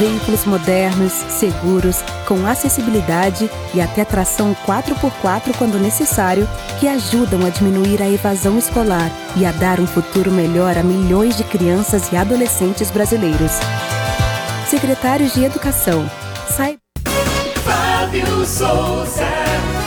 Veículos modernos, seguros, com acessibilidade e até tração 4x4 quando necessário, que ajudam a diminuir a evasão escolar e a dar um futuro melhor a milhões de crianças e adolescentes brasileiros. Secretários de Educação. Sai... Fábio Souza.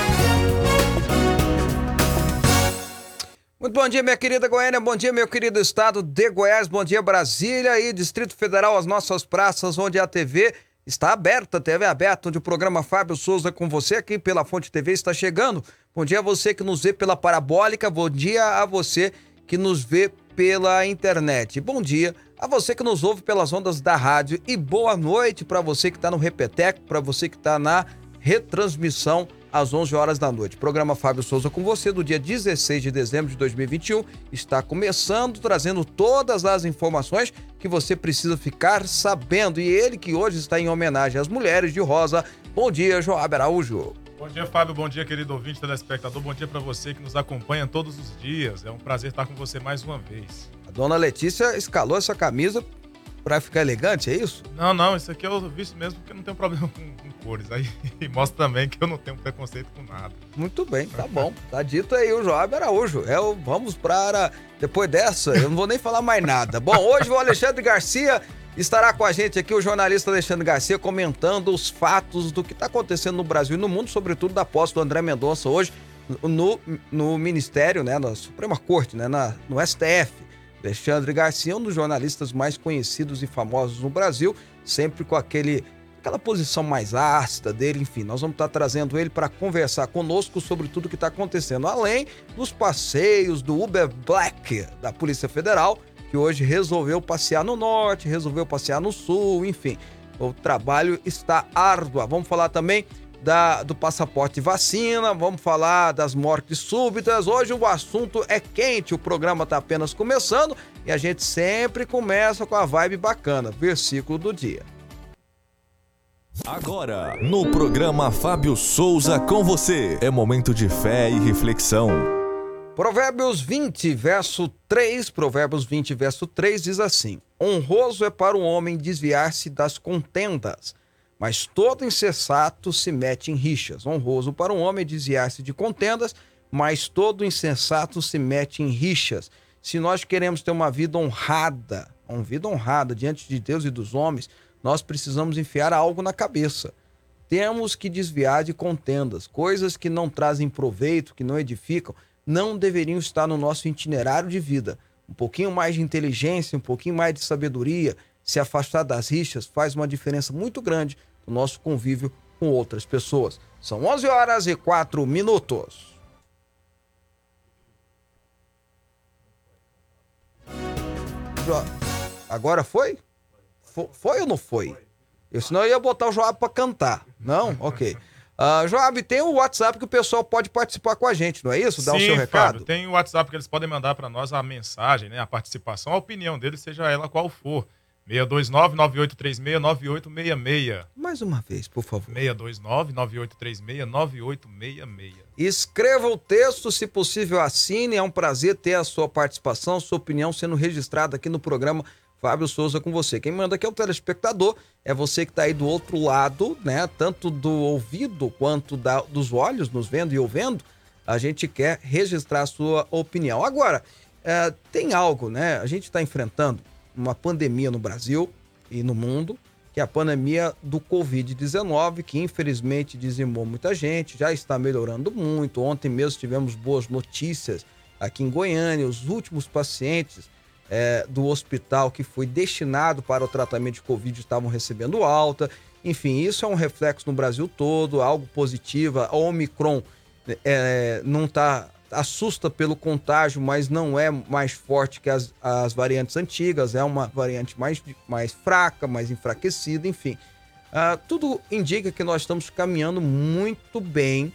Muito bom dia, minha querida Goiânia, bom dia, meu querido estado de Goiás, bom dia, Brasília e Distrito Federal, as nossas praças, onde a TV está aberta, TV aberta, onde o programa Fábio Souza com você aqui pela Fonte TV está chegando. Bom dia a você que nos vê pela parabólica, bom dia a você que nos vê pela internet. Bom dia a você que nos ouve pelas ondas da rádio e boa noite para você que está no Repeteco, para você que está na retransmissão às 11 horas da noite. programa Fábio Souza com você do dia 16 de dezembro de 2021 está começando trazendo todas as informações que você precisa ficar sabendo. E ele que hoje está em homenagem às mulheres de rosa. Bom dia, Joab Araújo. Bom dia, Fábio. Bom dia, querido ouvinte, telespectador. Bom dia para você que nos acompanha todos os dias. É um prazer estar com você mais uma vez. A dona Letícia escalou essa camisa para ficar elegante, é isso? Não, não, isso aqui eu visto mesmo porque não tenho problema com, com cores. Aí mostra também que eu não tenho preconceito com nada. Muito bem, tá bom. Tá dito aí o Joab Araújo. É o, vamos para. Depois dessa, eu não vou nem falar mais nada. Bom, hoje o Alexandre Garcia estará com a gente aqui, o jornalista Alexandre Garcia, comentando os fatos do que está acontecendo no Brasil e no mundo, sobretudo da posse do André Mendonça hoje no, no Ministério, né, na Suprema Corte, né, na, no STF. Alexandre Garcia é um dos jornalistas mais conhecidos e famosos no Brasil, sempre com aquele aquela posição mais ácida dele, enfim, nós vamos estar trazendo ele para conversar conosco sobre tudo que está acontecendo, além dos passeios do Uber Black da Polícia Federal, que hoje resolveu passear no norte, resolveu passear no sul, enfim, o trabalho está árduo. Vamos falar também da, do passaporte vacina, vamos falar das mortes súbitas. Hoje o assunto é quente, o programa está apenas começando e a gente sempre começa com a vibe bacana. Versículo do dia. Agora, no programa Fábio Souza com você, é momento de fé e reflexão. Provérbios 20, verso 3, Provérbios 20, verso 3 diz assim: Honroso é para o homem desviar-se das contendas mas todo insensato se mete em rixas. Honroso para um homem desviar-se de contendas, mas todo insensato se mete em rixas. Se nós queremos ter uma vida honrada, uma vida honrada diante de Deus e dos homens, nós precisamos enfiar algo na cabeça. Temos que desviar de contendas, coisas que não trazem proveito, que não edificam, não deveriam estar no nosso itinerário de vida. Um pouquinho mais de inteligência, um pouquinho mais de sabedoria, se afastar das rixas faz uma diferença muito grande do nosso convívio com outras pessoas. São 11 horas e 4 minutos. Agora foi? Foi ou não foi? Eu, senão eu ia botar o Joab para cantar. Não? Ok. Uh, Joab, tem o WhatsApp que o pessoal pode participar com a gente, não é isso? Dar Sim, o seu recado? Fábio, tem o WhatsApp que eles podem mandar para nós a mensagem, né, a participação, a opinião deles, seja ela qual for. 629-9836-9866. Mais uma vez, por favor. 629-9836-9866. Escreva o texto, se possível, assine. É um prazer ter a sua participação, sua opinião sendo registrada aqui no programa Fábio Souza com você. Quem manda aqui é o telespectador, é você que está aí do outro lado, né? Tanto do ouvido quanto da, dos olhos, nos vendo e ouvendo. A gente quer registrar a sua opinião. Agora, é, tem algo, né? A gente está enfrentando uma pandemia no Brasil e no mundo, que é a pandemia do Covid-19, que infelizmente dizimou muita gente, já está melhorando muito. Ontem mesmo tivemos boas notícias aqui em Goiânia, os últimos pacientes é, do hospital que foi destinado para o tratamento de Covid estavam recebendo alta. Enfim, isso é um reflexo no Brasil todo, algo positivo. A Omicron é, não está assusta pelo contágio, mas não é mais forte que as, as variantes antigas, é uma variante mais, mais fraca, mais enfraquecida, enfim. Uh, tudo indica que nós estamos caminhando muito bem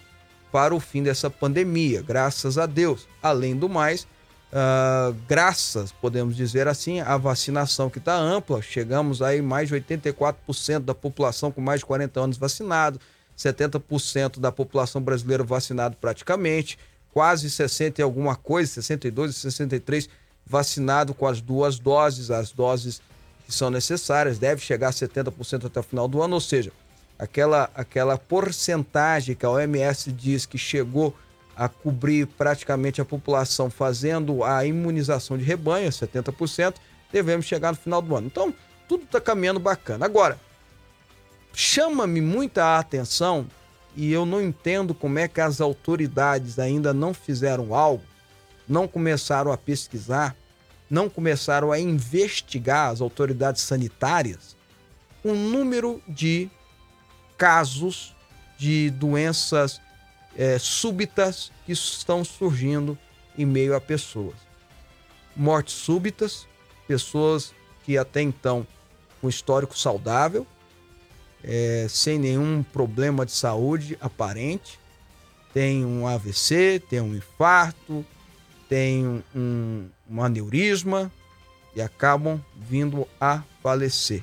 para o fim dessa pandemia, graças a Deus. Além do mais, uh, graças, podemos dizer assim, à vacinação que está ampla, chegamos aí mais de 84% da população com mais de 40 anos vacinado, 70% da população brasileira vacinado praticamente quase 60 e alguma coisa, 62 e 63 vacinado com as duas doses, as doses que são necessárias, deve chegar a 70% até o final do ano, ou seja, aquela, aquela porcentagem que a OMS diz que chegou a cobrir praticamente a população fazendo a imunização de rebanho, 70%, devemos chegar no final do ano. Então, tudo está caminhando bacana. Agora, chama-me muita atenção e eu não entendo como é que as autoridades ainda não fizeram algo, não começaram a pesquisar, não começaram a investigar as autoridades sanitárias o número de casos de doenças é, súbitas que estão surgindo em meio a pessoas. Mortes súbitas, pessoas que até então com histórico saudável, é, sem nenhum problema de saúde aparente, tem um AVC, tem um infarto, tem um, um aneurisma e acabam vindo a falecer.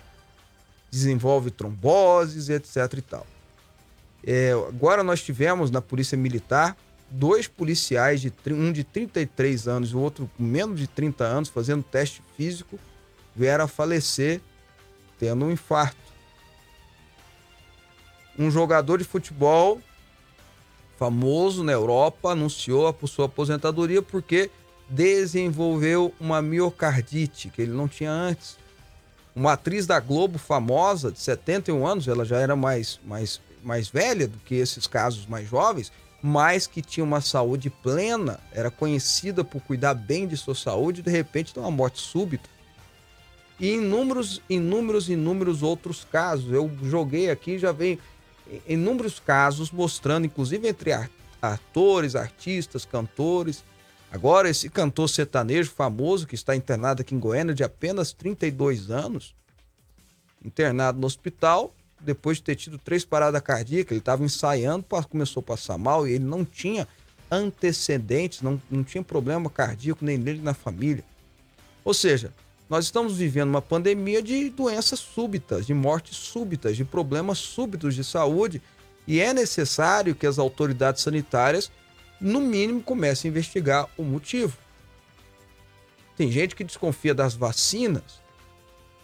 Desenvolve tromboses, etc e tal. É, agora nós tivemos na Polícia Militar dois policiais, de, um de 33 anos e o outro com menos de 30 anos, fazendo teste físico, vieram a falecer tendo um infarto. Um jogador de futebol famoso na Europa anunciou a sua aposentadoria porque desenvolveu uma miocardite que ele não tinha antes. Uma atriz da Globo famosa, de 71 anos, ela já era mais, mais, mais velha do que esses casos mais jovens, mas que tinha uma saúde plena, era conhecida por cuidar bem de sua saúde, de repente tem uma morte súbita. E inúmeros, inúmeros, inúmeros outros casos. Eu joguei aqui, já vem inúmeros casos mostrando, inclusive entre atores, artistas, cantores. Agora, esse cantor sertanejo famoso que está internado aqui em Goiânia, de apenas 32 anos, internado no hospital, depois de ter tido três paradas cardíacas, ele estava ensaiando, começou a passar mal e ele não tinha antecedentes, não, não tinha problema cardíaco nem nele na família. Ou seja, nós estamos vivendo uma pandemia de doenças súbitas, de mortes súbitas, de problemas súbitos de saúde, e é necessário que as autoridades sanitárias, no mínimo, comecem a investigar o motivo. Tem gente que desconfia das vacinas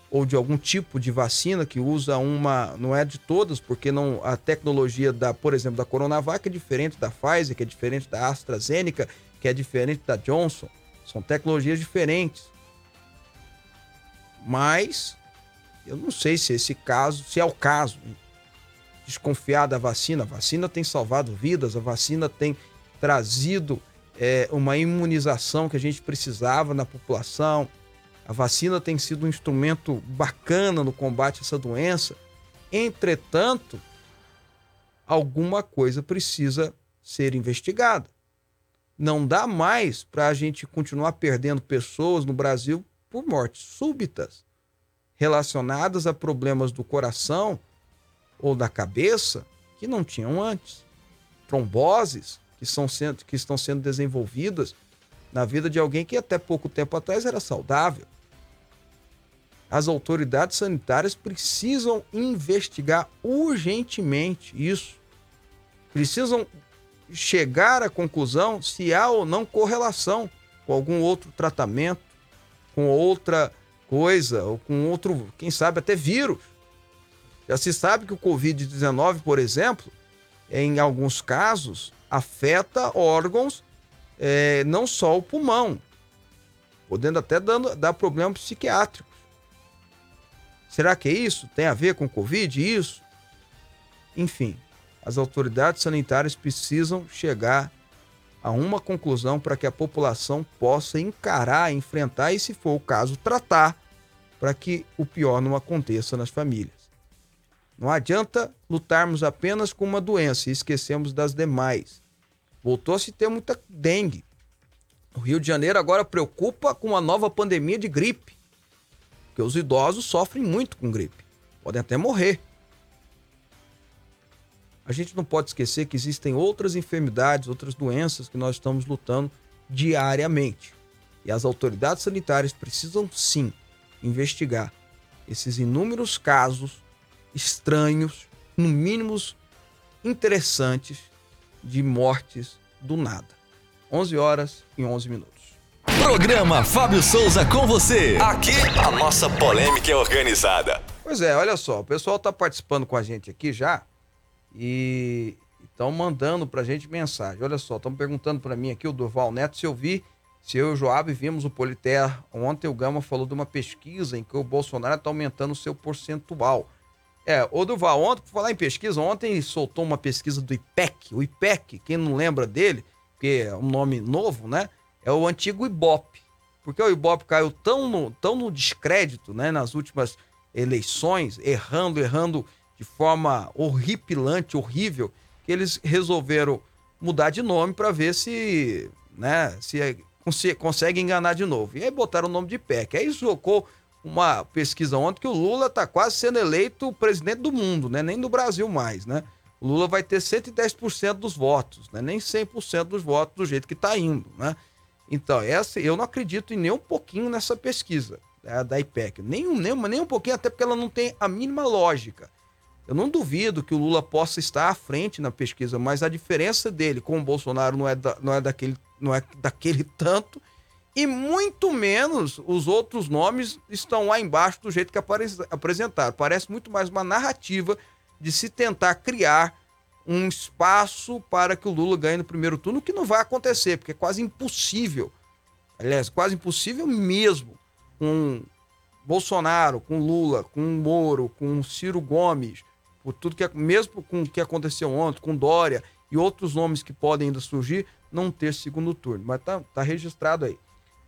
ou de algum tipo de vacina que usa uma, não é de todas, porque não a tecnologia da, por exemplo, da Coronavac é diferente da Pfizer, que é diferente da AstraZeneca, que é diferente da Johnson. São tecnologias diferentes. Mas eu não sei se esse caso, se é o caso, desconfiar da vacina. A vacina tem salvado vidas, a vacina tem trazido é, uma imunização que a gente precisava na população. A vacina tem sido um instrumento bacana no combate a essa doença. Entretanto, alguma coisa precisa ser investigada. Não dá mais para a gente continuar perdendo pessoas no Brasil por mortes súbitas relacionadas a problemas do coração ou da cabeça que não tinham antes. Tromboses que, são sendo, que estão sendo desenvolvidas na vida de alguém que até pouco tempo atrás era saudável. As autoridades sanitárias precisam investigar urgentemente isso. Precisam chegar à conclusão se há ou não correlação com algum outro tratamento, com outra coisa, ou com outro, quem sabe até vírus. Já se sabe que o Covid-19, por exemplo, em alguns casos, afeta órgãos, é, não só o pulmão, podendo até dando, dar problemas psiquiátricos. Será que é isso? Tem a ver com Covid? Isso? Enfim, as autoridades sanitárias precisam chegar a uma conclusão para que a população possa encarar, enfrentar e, se for o caso, tratar para que o pior não aconteça nas famílias. Não adianta lutarmos apenas com uma doença e esquecemos das demais. Voltou a se ter muita dengue. O Rio de Janeiro agora preocupa com uma nova pandemia de gripe, porque os idosos sofrem muito com gripe, podem até morrer a gente não pode esquecer que existem outras enfermidades, outras doenças que nós estamos lutando diariamente. E as autoridades sanitárias precisam sim investigar esses inúmeros casos estranhos, no mínimo interessantes, de mortes do nada. 11 horas e 11 minutos. Programa Fábio Souza com você. Aqui a nossa polêmica é organizada. Pois é, olha só, o pessoal tá participando com a gente aqui já e estão mandando pra gente mensagem. Olha só, estão perguntando para mim aqui, o Durval Neto, se eu vi, se eu e o Joab vimos o Politer. Ontem o Gama falou de uma pesquisa em que o Bolsonaro está aumentando o seu percentual. É, o Durval, ontem, por falar em pesquisa, ontem soltou uma pesquisa do IPEC. O IPEC, quem não lembra dele, porque é um nome novo, né? É o antigo Ibope. Porque o Ibope caiu tão no, tão no descrédito, né? Nas últimas eleições, errando, errando de forma horripilante, horrível, que eles resolveram mudar de nome para ver se, né, se cons consegue enganar de novo. E aí botaram o nome de IPEC. Aí jogou uma pesquisa ontem que o Lula está quase sendo eleito presidente do mundo, né? Nem do Brasil mais, né? O Lula vai ter 110% dos votos, né? Nem 100% dos votos do jeito que está indo, né? Então, essa eu não acredito em nem um pouquinho nessa pesquisa né, da IPEC. Nem, nem, nem um pouquinho, até porque ela não tem a mínima lógica. Eu não duvido que o Lula possa estar à frente na pesquisa, mas a diferença dele com o Bolsonaro não é, da, não é, daquele, não é daquele tanto e muito menos os outros nomes estão lá embaixo do jeito que apresentaram. Parece muito mais uma narrativa de se tentar criar um espaço para que o Lula ganhe no primeiro turno, o que não vai acontecer, porque é quase impossível. Aliás, quase impossível mesmo com Bolsonaro, com Lula, com Moro, com Ciro Gomes, por tudo que mesmo com o que aconteceu ontem, com Dória e outros nomes que podem ainda surgir, não ter segundo turno. Mas tá, tá registrado aí.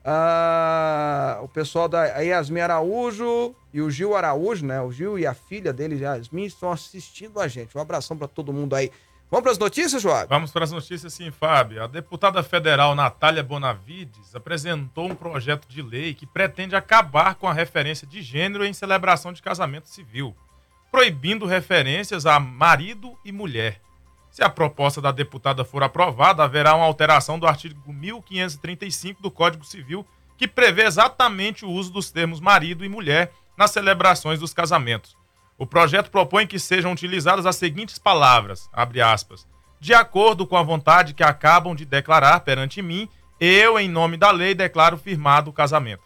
Ah, o pessoal da Yasmin Araújo e o Gil Araújo, né? O Gil e a filha dele, Yasmin, estão assistindo a gente. Um abração para todo mundo aí. Vamos para as notícias, Joab? Vamos para as notícias, sim, Fábio. A deputada federal Natália Bonavides apresentou um projeto de lei que pretende acabar com a referência de gênero em celebração de casamento civil, proibindo referências a marido e mulher. Se a proposta da deputada for aprovada, haverá uma alteração do artigo 1535 do Código Civil, que prevê exatamente o uso dos termos marido e mulher nas celebrações dos casamentos. O projeto propõe que sejam utilizadas as seguintes palavras, aspas, de acordo com a vontade que acabam de declarar perante mim, eu, em nome da lei, declaro firmado o casamento.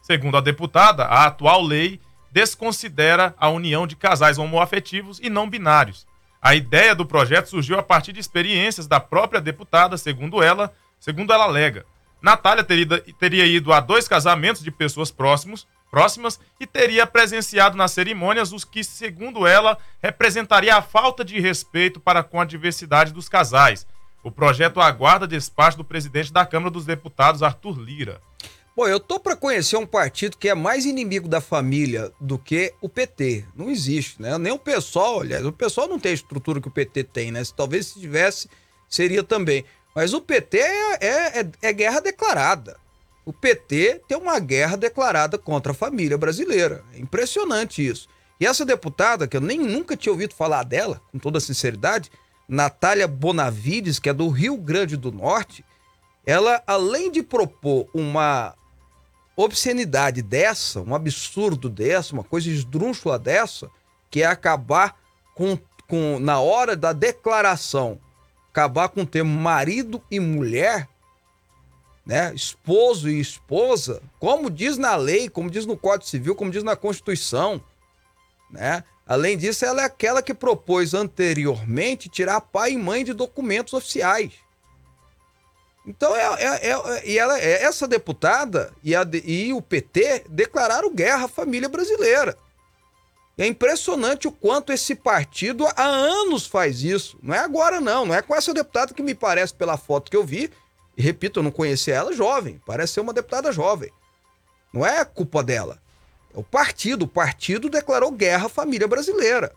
Segundo a deputada, a atual lei desconsidera a união de casais homoafetivos e não binários, a ideia do projeto surgiu a partir de experiências da própria deputada, segundo ela, segundo ela alega. Natália teria, ido a dois casamentos de pessoas próximos, próximas e teria presenciado nas cerimônias os que, segundo ela, representaria a falta de respeito para com a diversidade dos casais. O projeto aguarda despacho do presidente da Câmara dos Deputados, Arthur Lira. Bom, eu tô para conhecer um partido que é mais inimigo da família do que o PT. Não existe, né? Nem o pessoal, aliás, o pessoal não tem a estrutura que o PT tem, né? Se, talvez se tivesse, seria também. Mas o PT é, é, é, é guerra declarada. O PT tem uma guerra declarada contra a família brasileira. É impressionante isso. E essa deputada, que eu nem nunca tinha ouvido falar dela, com toda sinceridade, Natália Bonavides, que é do Rio Grande do Norte, ela, além de propor uma obscenidade dessa, um absurdo dessa, uma coisa esdrúxula dessa, que é acabar com, com na hora da declaração, acabar com o termo marido e mulher, né? Esposo e esposa, como diz na lei, como diz no Código Civil, como diz na Constituição, né? Além disso, ela é aquela que propôs anteriormente tirar pai e mãe de documentos oficiais. Então, é, é, é, e ela, é, essa deputada e, a, e o PT declararam guerra à família brasileira. É impressionante o quanto esse partido há anos faz isso. Não é agora, não. Não é com essa deputada que me parece, pela foto que eu vi, e repito, eu não conhecia ela jovem, parece ser uma deputada jovem. Não é culpa dela. É o partido. O partido declarou guerra à família brasileira.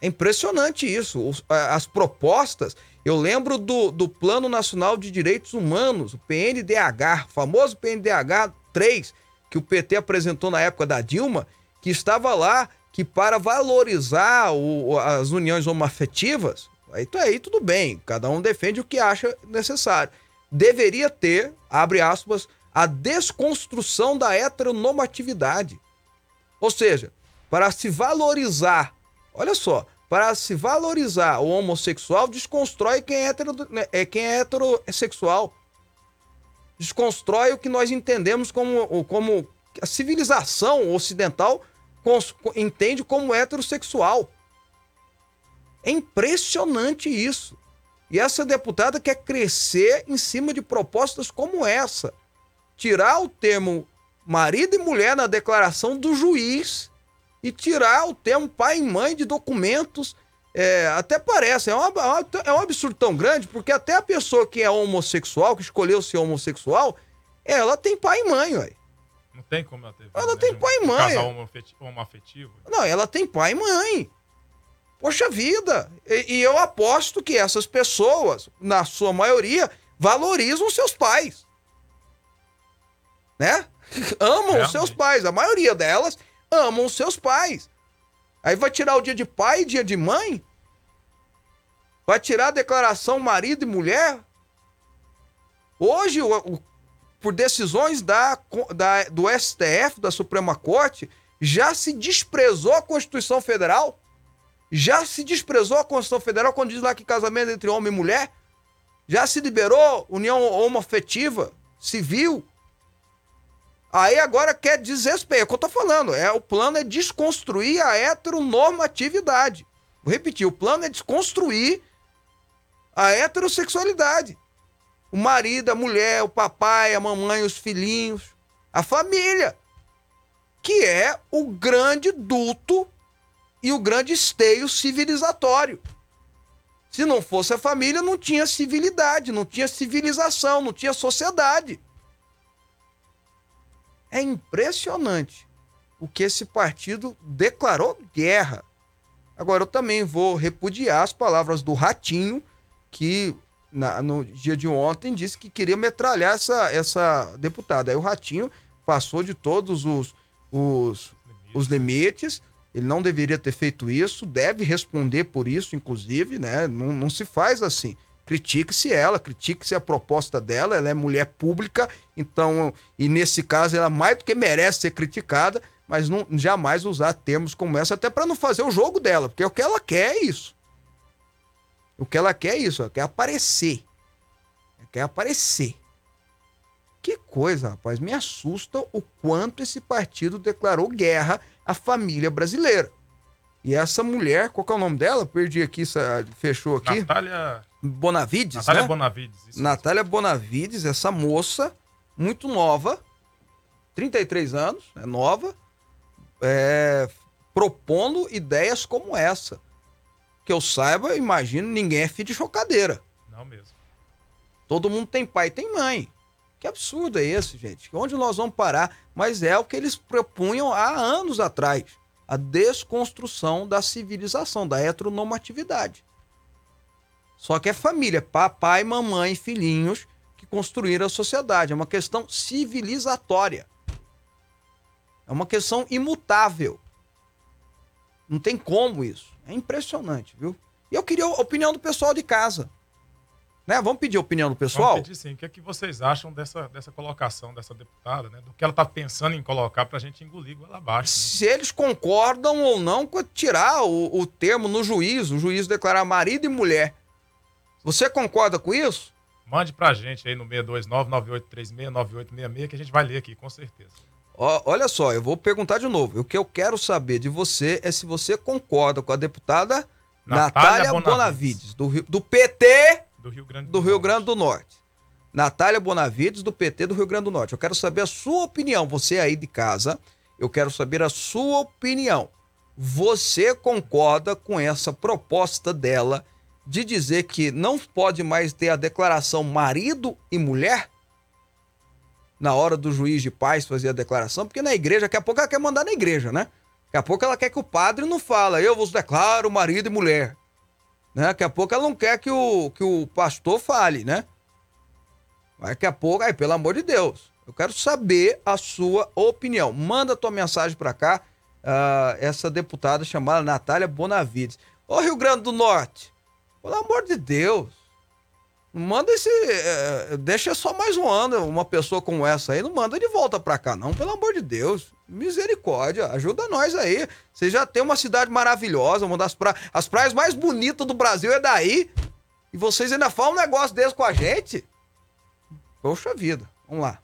É impressionante isso. As propostas eu lembro do, do Plano Nacional de Direitos Humanos, o PNDH, famoso PNDH 3, que o PT apresentou na época da Dilma, que estava lá que para valorizar o, as uniões homoafetivas, aí, aí tudo bem, cada um defende o que acha necessário. Deveria ter, abre aspas, a desconstrução da heteronormatividade. Ou seja, para se valorizar, olha só, para se valorizar o homossexual, desconstrói quem é, hetero, né, é, quem é heterossexual. desconstrói o que nós entendemos como, como a civilização ocidental entende como heterossexual. É impressionante isso. E essa deputada quer crescer em cima de propostas como essa. Tirar o termo marido e mulher na declaração do juiz e tirar o termo pai e mãe de documentos. É, até parece, é, uma, é um absurdo tão grande, porque até a pessoa que é homossexual, que escolheu ser homossexual, ela tem pai e mãe, ué. Não tem como ela ter. Ela né? tem pai e mãe. Um casal homoafetivo. Não, ela tem pai e mãe. Poxa vida! E, e, eu aposto que essas pessoas, na sua maioria, valorizam seus pais. Né? Amam os seus pais. A maioria delas amam seus pais. Aí vai tirar o dia de pai e dia de mãe? Vai tirar a declaração marido e mulher? Hoje, o, o, por decisões da, da, do STF, da Suprema Corte, já se desprezou a Constituição Federal? Já se desprezou a Constituição Federal quando diz lá que casamento entre homem e mulher? Já se liberou união homoafetiva, civil? Aí agora quer desrespeito. É o que eu tô falando. É, o plano é desconstruir a heteronormatividade. Vou repetir: o plano é desconstruir a heterossexualidade. O marido, a mulher, o papai, a mamãe, os filhinhos, a família. Que é o grande duto e o grande esteio civilizatório. Se não fosse a família, não tinha civilidade, não tinha civilização, não tinha sociedade. É impressionante o que esse partido declarou guerra. Agora, eu também vou repudiar as palavras do Ratinho, que na, no dia de ontem disse que queria metralhar essa, essa deputada. Aí o Ratinho passou de todos os, os, os limites ele não deveria ter feito isso, deve responder por isso, inclusive, né? Não, não se faz assim. Critique-se ela, critique-se a proposta dela, ela é mulher pública, então, e nesse caso, ela mais do que merece ser criticada, mas não, jamais usar termos como essa, até para não fazer o jogo dela, porque o que ela quer é isso. O que ela quer é isso, ela quer aparecer. Ela quer aparecer. Que coisa, rapaz. Me assusta o quanto esse partido declarou guerra à família brasileira. E essa mulher, qual que é o nome dela? Perdi aqui, fechou aqui. Natália. Bonavides, Natália né? Bonavides. Isso Natália mesmo. Bonavides, essa moça, muito nova, 33 anos, é nova, é, propondo ideias como essa. Que eu saiba, imagino, ninguém é filho de chocadeira. Não mesmo. Todo mundo tem pai e tem mãe. Que absurdo é esse, gente? Onde nós vamos parar? Mas é o que eles propunham há anos atrás: a desconstrução da civilização, da heteronormatividade. Só que é família, papai, mamãe, filhinhos que construíram a sociedade. É uma questão civilizatória. É uma questão imutável. Não tem como isso. É impressionante, viu? E eu queria a opinião do pessoal de casa. Né? Vamos pedir a opinião do pessoal? Vamos pedir sim. O que, é que vocês acham dessa, dessa colocação dessa deputada, né? Do que ela está pensando em colocar para a gente engolir ela abaixo. Né? Se eles concordam ou não com tirar o, o termo no juízo, o juiz declarar marido e mulher. Você concorda com isso? Mande para a gente aí no 629-9836-9866 que a gente vai ler aqui, com certeza. olha só, eu vou perguntar de novo. O que eu quero saber de você é se você concorda com a deputada Natália, Natália Bonavides, Bonavides do, do PT do Rio Grande do, do Rio Grande do Norte. Natália Bonavides, do PT do Rio Grande do Norte. Eu quero saber a sua opinião. Você aí de casa, eu quero saber a sua opinião. Você concorda com essa proposta dela de dizer que não pode mais ter a declaração marido e mulher? Na hora do juiz de paz fazer a declaração, porque na igreja, daqui a pouco ela quer mandar na igreja, né? Daqui a pouco ela quer que o padre não fala, eu vos declaro marido e mulher. Né? Daqui a pouco ela não quer que o, que o pastor fale, né? Mas daqui a pouco, aí, pelo amor de Deus, eu quero saber a sua opinião. Manda tua mensagem para cá, uh, essa deputada chamada Natália Bonavides. Ô Rio Grande do Norte, pelo amor de Deus, manda esse. Uh, deixa só mais um ano uma pessoa como essa aí, não manda de volta para cá, não, pelo amor de Deus. Misericórdia, ajuda nós aí. Você já tem uma cidade maravilhosa, uma das praias. As praias mais bonitas do Brasil é daí. E vocês ainda falam um negócio desse com a gente? Poxa vida. Vamos lá.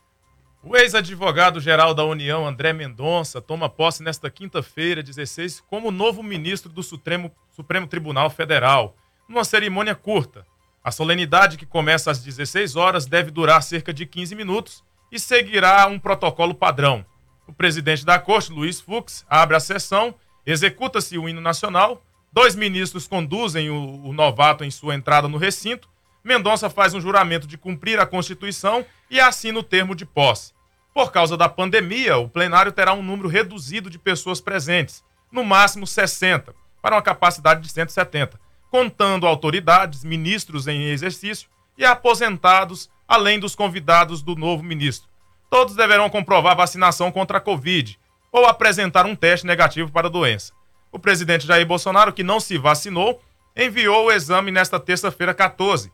O ex-advogado-geral da União, André Mendonça, toma posse nesta quinta-feira, 16, como novo ministro do Supremo, Supremo Tribunal Federal, numa cerimônia curta. A solenidade, que começa às 16 horas, deve durar cerca de 15 minutos e seguirá um protocolo padrão. O presidente da corte, Luiz Fux, abre a sessão, executa-se o hino nacional, dois ministros conduzem o, o novato em sua entrada no recinto, Mendonça faz um juramento de cumprir a Constituição e assina o termo de posse. Por causa da pandemia, o plenário terá um número reduzido de pessoas presentes, no máximo 60, para uma capacidade de 170, contando autoridades, ministros em exercício e aposentados, além dos convidados do novo ministro. Todos deverão comprovar vacinação contra a Covid ou apresentar um teste negativo para a doença. O presidente Jair Bolsonaro, que não se vacinou, enviou o exame nesta terça-feira 14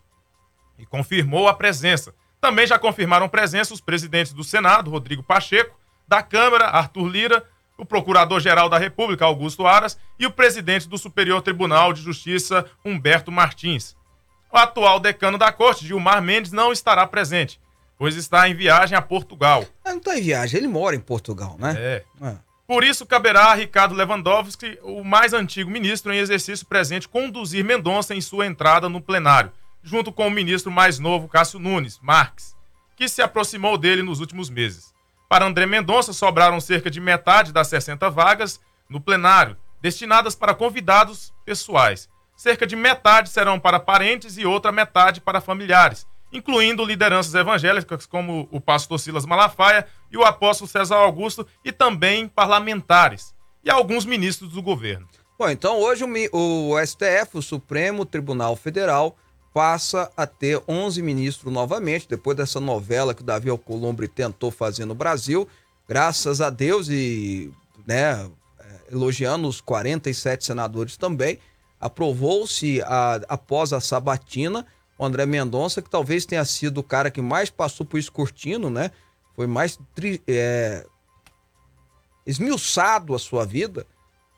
e confirmou a presença. Também já confirmaram presença os presidentes do Senado, Rodrigo Pacheco, da Câmara, Arthur Lira, o Procurador-Geral da República, Augusto Aras, e o presidente do Superior Tribunal de Justiça, Humberto Martins. O atual decano da Corte, Gilmar Mendes, não estará presente, pois está em viagem a Portugal. Ele não está em viagem, ele mora em Portugal, né? É. é. Por isso, caberá a Ricardo Lewandowski, o mais antigo ministro em exercício presente, conduzir Mendonça em sua entrada no plenário junto com o ministro mais novo, Cássio Nunes, Marques, que se aproximou dele nos últimos meses. Para André Mendonça, sobraram cerca de metade das 60 vagas no plenário, destinadas para convidados pessoais. Cerca de metade serão para parentes e outra metade para familiares, incluindo lideranças evangélicas como o pastor Silas Malafaia e o apóstolo César Augusto, e também parlamentares e alguns ministros do governo. Bom, então hoje o, STF, o Supremo Tribunal Federal, passa a ter 11 ministros novamente, depois dessa novela que o Davi Alcolumbre tentou fazer no Brasil. Graças a Deus e né, é, elogiando os 47 senadores também, aprovou-se após a sabatina o André Mendonça, que talvez tenha sido o cara que mais passou por escurtino, né? Foi mais é, esmiuçado a sua vida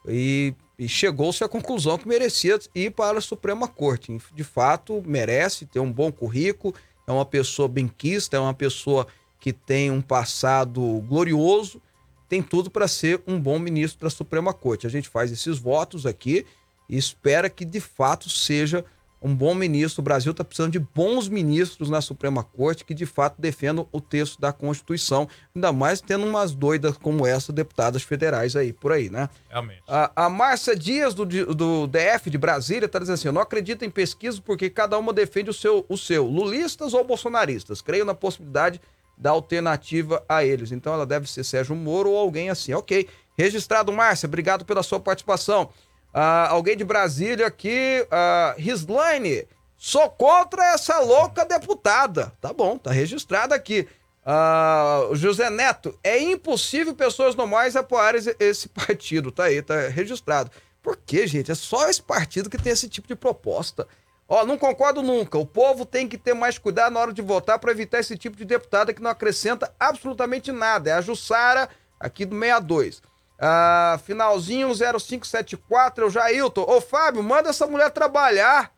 e e chegou-se à conclusão que merecia ir para a Suprema Corte. De fato, merece ter um bom currículo, é uma pessoa benquista, é uma pessoa que tem um passado glorioso, tem tudo para ser um bom ministro da Suprema Corte. A gente faz esses votos aqui e espera que de fato seja um bom ministro. O Brasil está precisando de bons ministros na Suprema Corte que de fato defendam o texto da Constituição, ainda mais tendo umas doidas como essa, deputadas federais aí, por aí, né? Realmente. A, a Márcia Dias, do, do DF de Brasília, está dizendo assim: eu não acredito em pesquisa porque cada uma defende o seu, o seu, lulistas ou bolsonaristas. Creio na possibilidade da alternativa a eles. Então ela deve ser Sérgio Moro ou alguém assim. Ok. Registrado, Márcia, obrigado pela sua participação. Ah, alguém de Brasília aqui, ah, Rislaine, sou contra essa louca deputada. Tá bom, tá registrado aqui. Ah, José Neto, é impossível pessoas normais apoiarem esse partido. Tá aí, tá registrado. Por quê, gente? É só esse partido que tem esse tipo de proposta. Ó, não concordo nunca. O povo tem que ter mais cuidado na hora de votar para evitar esse tipo de deputada que não acrescenta absolutamente nada. É a Jussara, aqui do 62. Ah, finalzinho 0574, é o Jailton. Ô, Fábio, manda essa mulher trabalhar.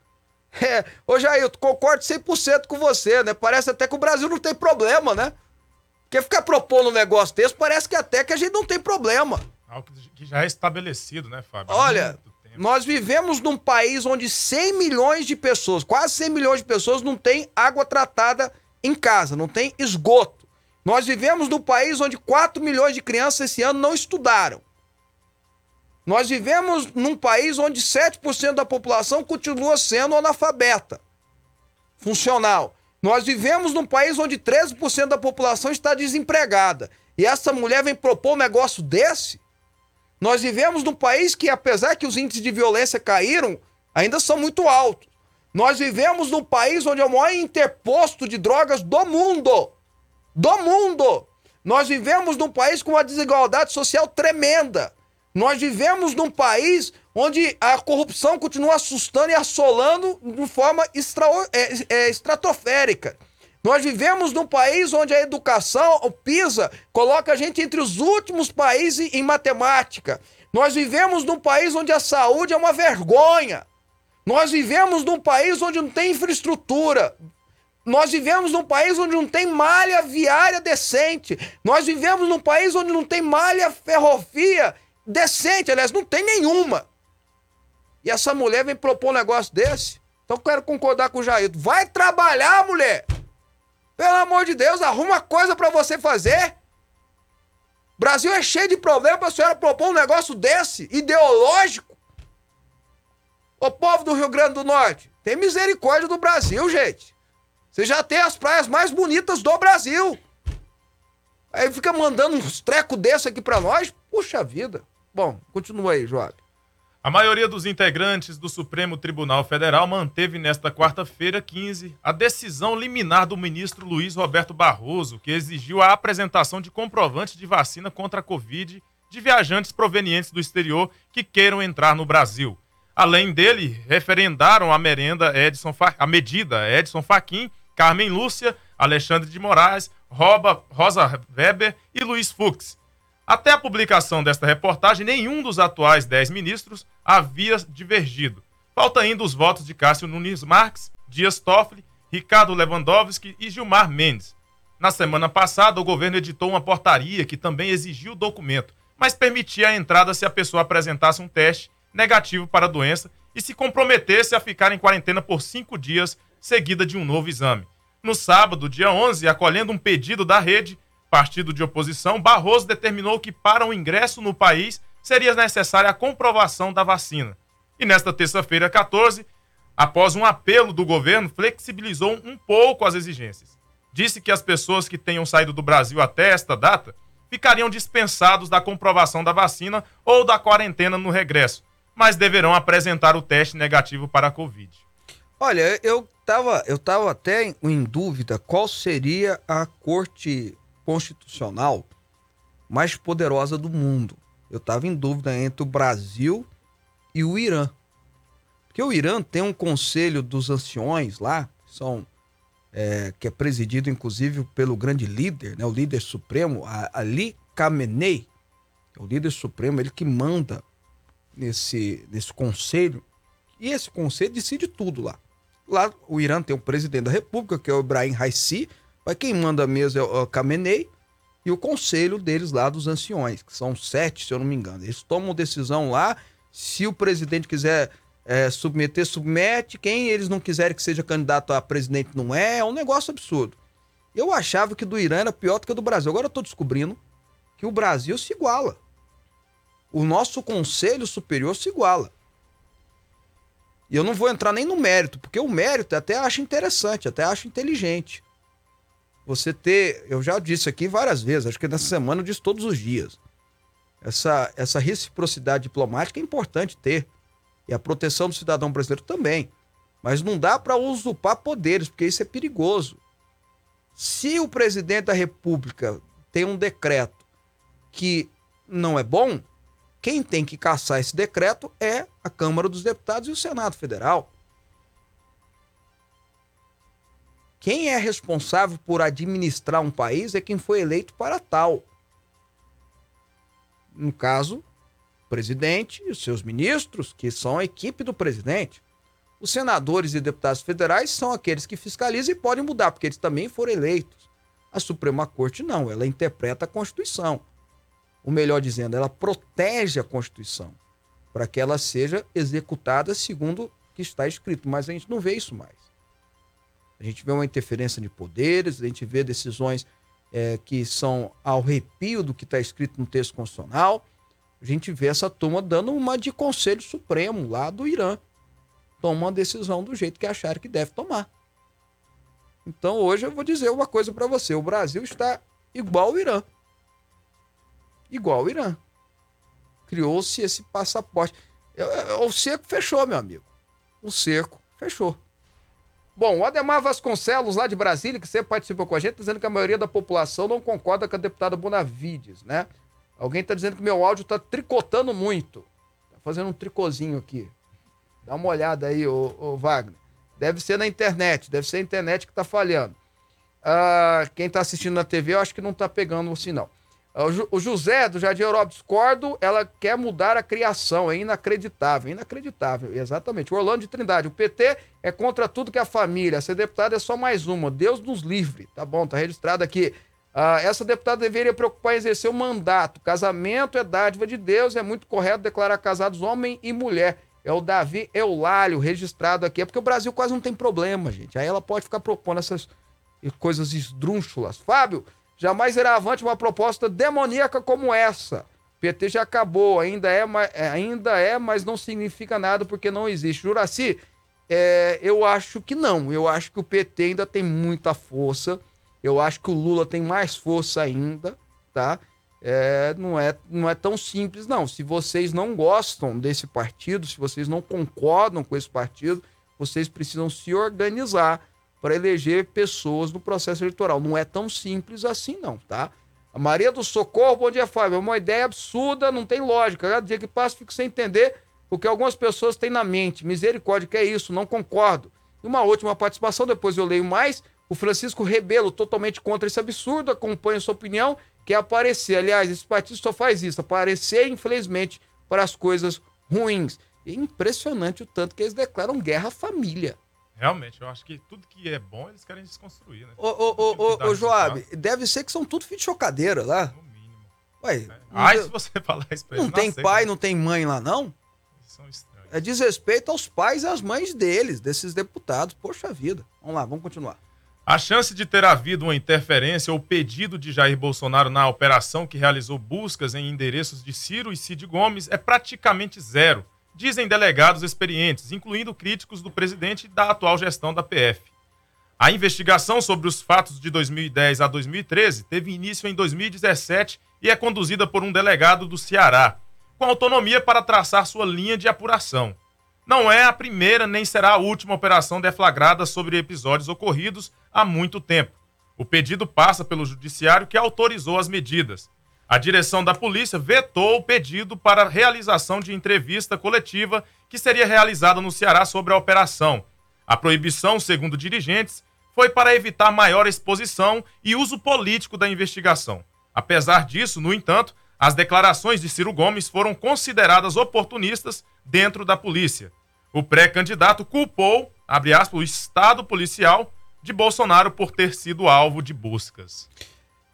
É, ô, Jailton, concordo 100% com você, né? Parece até que o Brasil não tem problema, né? Porque ficar propondo um negócio desse, parece que até que a gente não tem problema. Algo que já é estabelecido, né, Fábio? Olha, nós vivemos num país onde 100 milhões de pessoas, quase 100 milhões de pessoas, não tem água tratada em casa, não tem esgoto. Nós vivemos num país onde 4 milhões de crianças esse ano não estudaram. Nós vivemos num país onde 7% da população continua sendo analfabeta, funcional. Nós vivemos num país onde 13% da população está desempregada. E essa mulher vem propor um negócio desse? Nós vivemos num país que, apesar que os índices de violência caíram, ainda são muito altos. Nós vivemos num país onde é o maior interposto de drogas do mundo do mundo. Nós vivemos num país com uma desigualdade social tremenda. Nós vivemos num país onde a corrupção continua assustando e assolando de forma extra, é, é, estratosférica. Nós vivemos num país onde a educação, o PISA, coloca a gente entre os últimos países em matemática. Nós vivemos num país onde a saúde é uma vergonha. Nós vivemos num país onde não tem infraestrutura Nós vivemos num país onde não tem malha viária decente. Nós vivemos num país onde não tem malha ferrovia decente. Aliás, não tem nenhuma. E essa mulher vem propor um negócio desse. Então quero concordar com o Jair. Vai trabalhar, mulher! Pelo amor de Deus, arruma coisa para você fazer. Brasil é cheio de problemas para a senhora propor um negócio desse, ideológico. Ô povo do Rio Grande do Norte, tem misericórdia do Brasil, gente. Você já tem as praias mais bonitas do Brasil. Aí fica mandando uns trecos desse aqui para nós. Puxa vida. Bom, continua aí, Joab. A maioria dos integrantes do Supremo Tribunal Federal manteve nesta quarta-feira, 15, a decisão liminar do ministro Luiz Roberto Barroso, que exigiu a apresentação de comprovantes de vacina contra a Covid de viajantes provenientes do exterior que queiram entrar no Brasil. Além dele, referendaram a merenda Edson Fa... a medida Edson Fachin, Carmen Lúcia, Alexandre de Moraes, Roba... Rosa Weber e Luiz Fux. Até a publicação desta reportagem, nenhum dos atuais dez ministros havia divergido. Falta ainda os votos de Cássio Nunes Marques, Dias Toffoli, Ricardo Lewandowski e Gilmar Mendes. Na semana passada, o governo editou uma portaria que também exigiu o documento, mas permitia a entrada se a pessoa apresentasse um teste negativo para a doença e se comprometesse a ficar em quarentena por cinco dias, seguida de um novo exame. No sábado, dia 11, acolhendo um pedido da rede, partido de oposição, Barroso determinou que para o ingresso no país seria necessária a comprovação da vacina. E nesta terça-feira, 14, após um apelo do governo, flexibilizou um pouco as exigências. Disse que as pessoas que tenham saído do Brasil até esta data ficariam dispensados da comprovação da vacina ou da quarentena no regresso, mas deverão apresentar o teste negativo para a Covid. Olha, eu estava eu tava até em dúvida qual seria a corte constitucional mais poderosa do mundo. Eu estava em dúvida entre o Brasil e o Irã. Porque o Irã tem um conselho dos anciões lá, que, são, é, que é presidido inclusive pelo grande líder, né, o líder supremo, Ali Khamenei, é o líder supremo, ele que manda nesse, nesse conselho. E esse conselho decide tudo lá. Lá o Irã tem o presidente da república, que é o Ibrahim Raisi, mas quem manda mesmo é o Khamenei e o conselho deles lá dos anciões, que são sete, se eu não me engano. Eles tomam decisão lá. Se o presidente quiser é, submeter, submete. Quem eles não quiserem que seja candidato a presidente não é. É um negócio absurdo. Eu achava que do Irã era pior do que do Brasil. Agora eu estou descobrindo que o Brasil se iguala. O nosso Conselho Superior se iguala. E eu não vou entrar nem no mérito, porque o mérito até acho interessante, até acho inteligente você ter, eu já disse aqui várias vezes, acho que nessa semana eu disse todos os dias. Essa, essa reciprocidade diplomática é importante ter. E a proteção do cidadão brasileiro também. Mas não dá para usurpar poderes, porque isso é perigoso. Se o presidente da República tem um decreto que não é bom, quem tem que caçar esse decreto é a Câmara dos Deputados e o Senado Federal. Quem é responsável por administrar um país é quem foi eleito para tal. No caso, o presidente e os seus ministros, que são a equipe do presidente. Os senadores e deputados federais são aqueles que fiscalizam e podem mudar, porque eles também foram eleitos. A Suprema Corte não, ela interpreta a Constituição. Ou melhor dizendo, ela protege a Constituição para que ela seja executada segundo o que está escrito, mas a gente não vê isso mais. A gente vê uma interferência de poderes, a gente vê decisões é, que são ao arrepio do que está escrito no texto constitucional. A gente vê essa turma dando uma de Conselho Supremo lá do Irã. Toma uma decisão do jeito que acharam que deve tomar. Então hoje eu vou dizer uma coisa para você: o Brasil está igual ao Irã. Igual ao Irã. Criou-se esse passaporte. O cerco fechou, meu amigo. O cerco fechou. Bom, o Ademar Vasconcelos, lá de Brasília, que sempre participou com a gente, dizendo que a maioria da população não concorda com a deputada Bonavides, né? Alguém está dizendo que meu áudio está tricotando muito. Tá fazendo um tricôzinho aqui. Dá uma olhada aí, ô, ô Wagner. Deve ser na internet, deve ser a internet que está falhando. Ah, quem está assistindo na TV, eu acho que não está pegando o sinal. O José, do Jardim Europa, discordo, ela quer mudar a criação, é inacreditável, inacreditável, exatamente. O Orlando de Trindade, o PT é contra tudo que a família, ser deputado é só mais uma, Deus nos livre, tá bom, tá registrado aqui. Ah, essa deputada deveria preocupar em exercer o mandato, casamento é dádiva de Deus, é muito correto declarar casados homem e mulher. É o Davi Eulálio, registrado aqui, é porque o Brasil quase não tem problema, gente, aí ela pode ficar propondo essas coisas esdrúxulas. Fábio, Jamais irá avante uma proposta demoníaca como essa. PT já acabou, ainda é, é, ainda é, mas não significa nada porque não existe. Juraci, é, eu acho que não. Eu acho que o PT ainda tem muita força. Eu acho que o Lula tem mais força ainda, tá? É, não, é, não é tão simples, não. Se vocês não gostam desse partido, se vocês não concordam com esse partido, vocês precisam se organizar para eleger pessoas no processo eleitoral. Não é tão simples assim, não, tá? A Maria do Socorro, bom dia, Fábio. É uma ideia absurda, não tem lógica. Cada dia que passa, fico sem entender o que algumas pessoas têm na mente. Misericórdia, que é isso? Não concordo. E uma última participação, depois eu leio mais. O Francisco Rebelo, totalmente contra esse absurdo, acompanha sua opinião, quer aparecer. Aliás, esse partido só faz isso, aparecer, infelizmente, para as coisas ruins. É impressionante o tanto que eles declaram guerra à família. Realmente, eu acho que tudo que é bom eles querem desconstruir, né? Ô, ô, ô, ô, ô Joab, deve ser que são tudo filho de chocadeira lá. No mínimo. Ué, é. Ai, se você falar isso pra Não tem não pai, não tem mãe lá, não? São estranhos. É desrespeito aos pais e às mães deles, desses deputados. Poxa vida. Vamos lá, vamos continuar. A chance de ter havido uma interferência ou pedido de Jair Bolsonaro na operação que realizou buscas em endereços de Ciro e Cid Gomes é praticamente zero dizem delegados experientes, incluindo críticos do presidente da atual gestão da PF. A investigação sobre os fatos de 2010 a 2013 teve início em 2017 e é conduzida por um delegado do Ceará, com autonomia para traçar sua linha de apuração. Não é a primeira nem será a última operação deflagrada sobre episódios ocorridos há muito tempo. O pedido passa pelo judiciário que autorizou as medidas, a direção da polícia vetou o pedido para realização de entrevista coletiva que seria realizada no Ceará sobre a operação. A proibição, segundo dirigentes, foi para evitar maior exposição e uso político da investigação. Apesar disso, no entanto, as declarações de Ciro Gomes foram consideradas oportunistas dentro da polícia. O pré-candidato culpou, aspas, o Estado policial de Bolsonaro por ter sido alvo de buscas.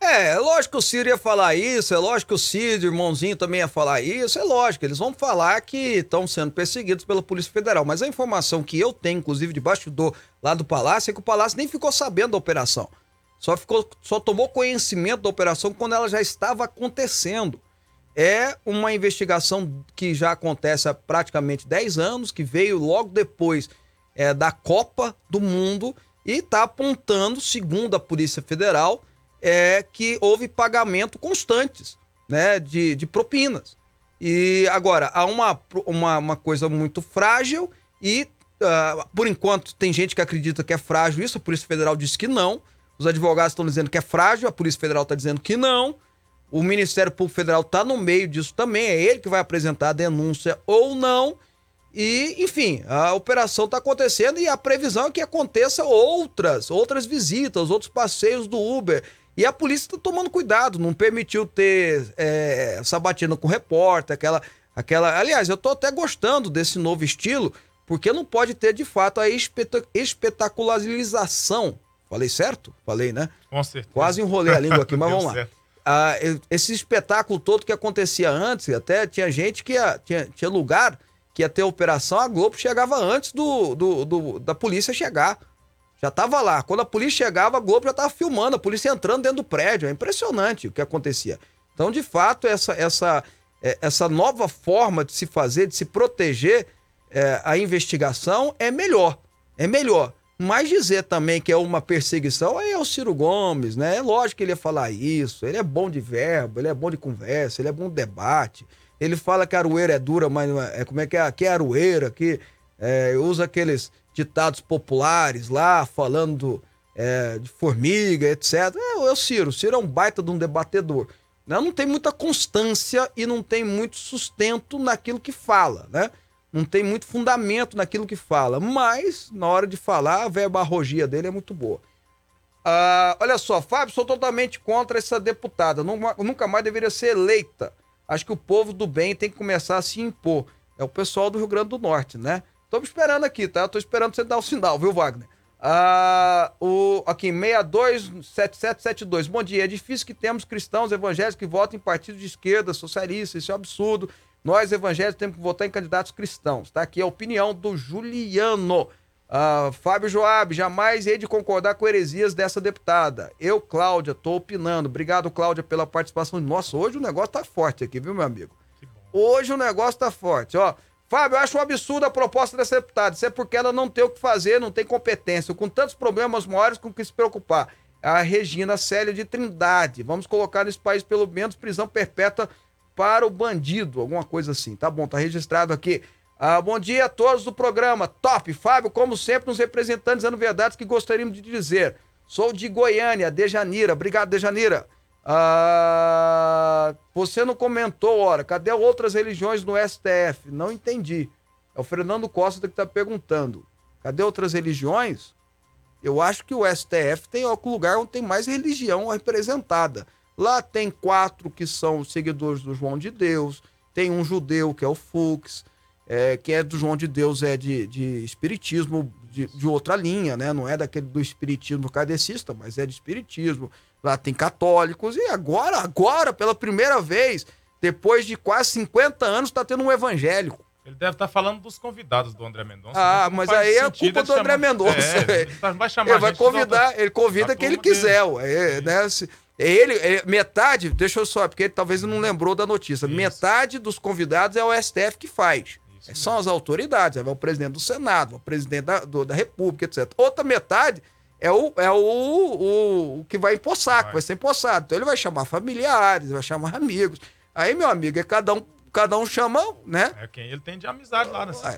É, é lógico que o Ciro ia falar isso, é lógico que o Cid, irmãozinho, também ia falar isso, é lógico, eles vão falar que estão sendo perseguidos pela Polícia Federal. Mas a informação que eu tenho, inclusive de bastidor lá do Palácio, é que o Palácio nem ficou sabendo da operação. Só, ficou, só tomou conhecimento da operação quando ela já estava acontecendo. É uma investigação que já acontece há praticamente 10 anos, que veio logo depois é, da Copa do Mundo e está apontando, segundo a Polícia Federal, é que houve pagamento constantes né, de, de propinas. E agora, há uma, uma, uma coisa muito frágil e, uh, por enquanto, tem gente que acredita que é frágil isso, a Polícia Federal diz que não. Os advogados estão dizendo que é frágil, a Polícia Federal está dizendo que não. O Ministério Público Federal está no meio disso também, é ele que vai apresentar a denúncia ou não. E, enfim, a operação está acontecendo e a previsão é que aconteça outras, outras visitas, outros passeios do Uber. E a polícia está tomando cuidado, não permitiu ter é, sabatina com repórter, aquela, aquela. Aliás, eu estou até gostando desse novo estilo, porque não pode ter de fato a espetacularização. Falei certo? Falei, né? Com certeza. Quase enrolei a língua aqui, mas vamos lá. Ah, esse espetáculo todo que acontecia antes, até tinha gente que ia, tinha, tinha lugar que ia ter operação, a Globo chegava antes do, do, do da polícia chegar. Já tava lá. Quando a polícia chegava, a Globo já tava filmando, a polícia entrando dentro do prédio. É impressionante o que acontecia. Então, de fato, essa, essa, é, essa nova forma de se fazer, de se proteger é, a investigação é melhor. É melhor. Mas dizer também que é uma perseguição, aí é o Ciro Gomes, né? É lógico que ele ia falar isso. Ele é bom de verbo, ele é bom de conversa, ele é bom de debate. Ele fala que a aroeira é dura, mas é, é como é que é? Que é aroeira, que é, usa aqueles ditados populares lá, falando é, de formiga, etc. É, é o Ciro. O Ciro é um baita de um debatedor. Né? Não tem muita constância e não tem muito sustento naquilo que fala, né? Não tem muito fundamento naquilo que fala, mas na hora de falar, a verbarrogia dele é muito boa. Ah, olha só, Fábio, sou totalmente contra essa deputada. Nunca, mais deveria ser eleita. Acho que o povo do bem tem que começar a se impor. É o pessoal do Rio Grande do Norte, né? Estamos esperando aqui, tá? Tô esperando você dar o sinal, viu, Wagner? Ah, o, aqui, 627772. Bom dia. É difícil que temos cristãos evangélicos que votem em partidos de esquerda, socialistas. Isso é um absurdo. Nós, evangélicos, temos que votar em candidatos cristãos. Tá aqui a opinião do Juliano. Ah, Fábio Joab, jamais hei de concordar com heresias dessa deputada. Eu, Cláudia, tô opinando. Obrigado, Cláudia, pela participação. Nossa, hoje o negócio tá forte aqui, viu, meu amigo? Hoje o negócio tá forte, ó. Fábio, eu acho um absurdo a proposta dessa deputada. Isso é porque ela não tem o que fazer, não tem competência, com tantos problemas maiores com que se preocupar. A Regina Célia de Trindade. Vamos colocar nesse país pelo menos prisão perpétua para o bandido, alguma coisa assim. Tá bom, tá registrado aqui. Ah, bom dia a todos do programa. Top! Fábio, como sempre, nos representantes dizendo verdades que gostaríamos de dizer. Sou de Goiânia, Dejanira. Obrigado, Dejanira. Ah, você não comentou, ora, cadê outras religiões no STF? Não entendi. É o Fernando Costa que está perguntando. Cadê outras religiões? Eu acho que o STF tem o lugar onde tem mais religião representada. Lá tem quatro que são seguidores do João de Deus, tem um judeu que é o Fux, é, que é do João de Deus é de, de espiritismo de, de, outra linha, né? Não é daquele do espiritismo kardecista, mas é de espiritismo lá tem católicos, e agora, agora, pela primeira vez, depois de quase 50 anos, está tendo um evangélico. Ele deve estar tá falando dos convidados do André Mendonça. Ah, mas aí é culpa do André Mendonça. É, ele vai chamar ele vai convidar, ele convida quem ele quiser. É, né? Ele, ele, metade, deixa eu só, porque ele talvez não lembrou da notícia. Isso. Metade dos convidados é o STF que faz. Isso São mesmo. as autoridades, é o presidente do Senado, o presidente da, do, da República, etc. Outra metade é o, é o, o, o que vai empossar, que vai ser empossado. Então ele vai chamar familiares, vai chamar amigos. Aí, meu amigo, é cada um, cada um chama, né? É quem ele tem de amizade lá, né? Se, é,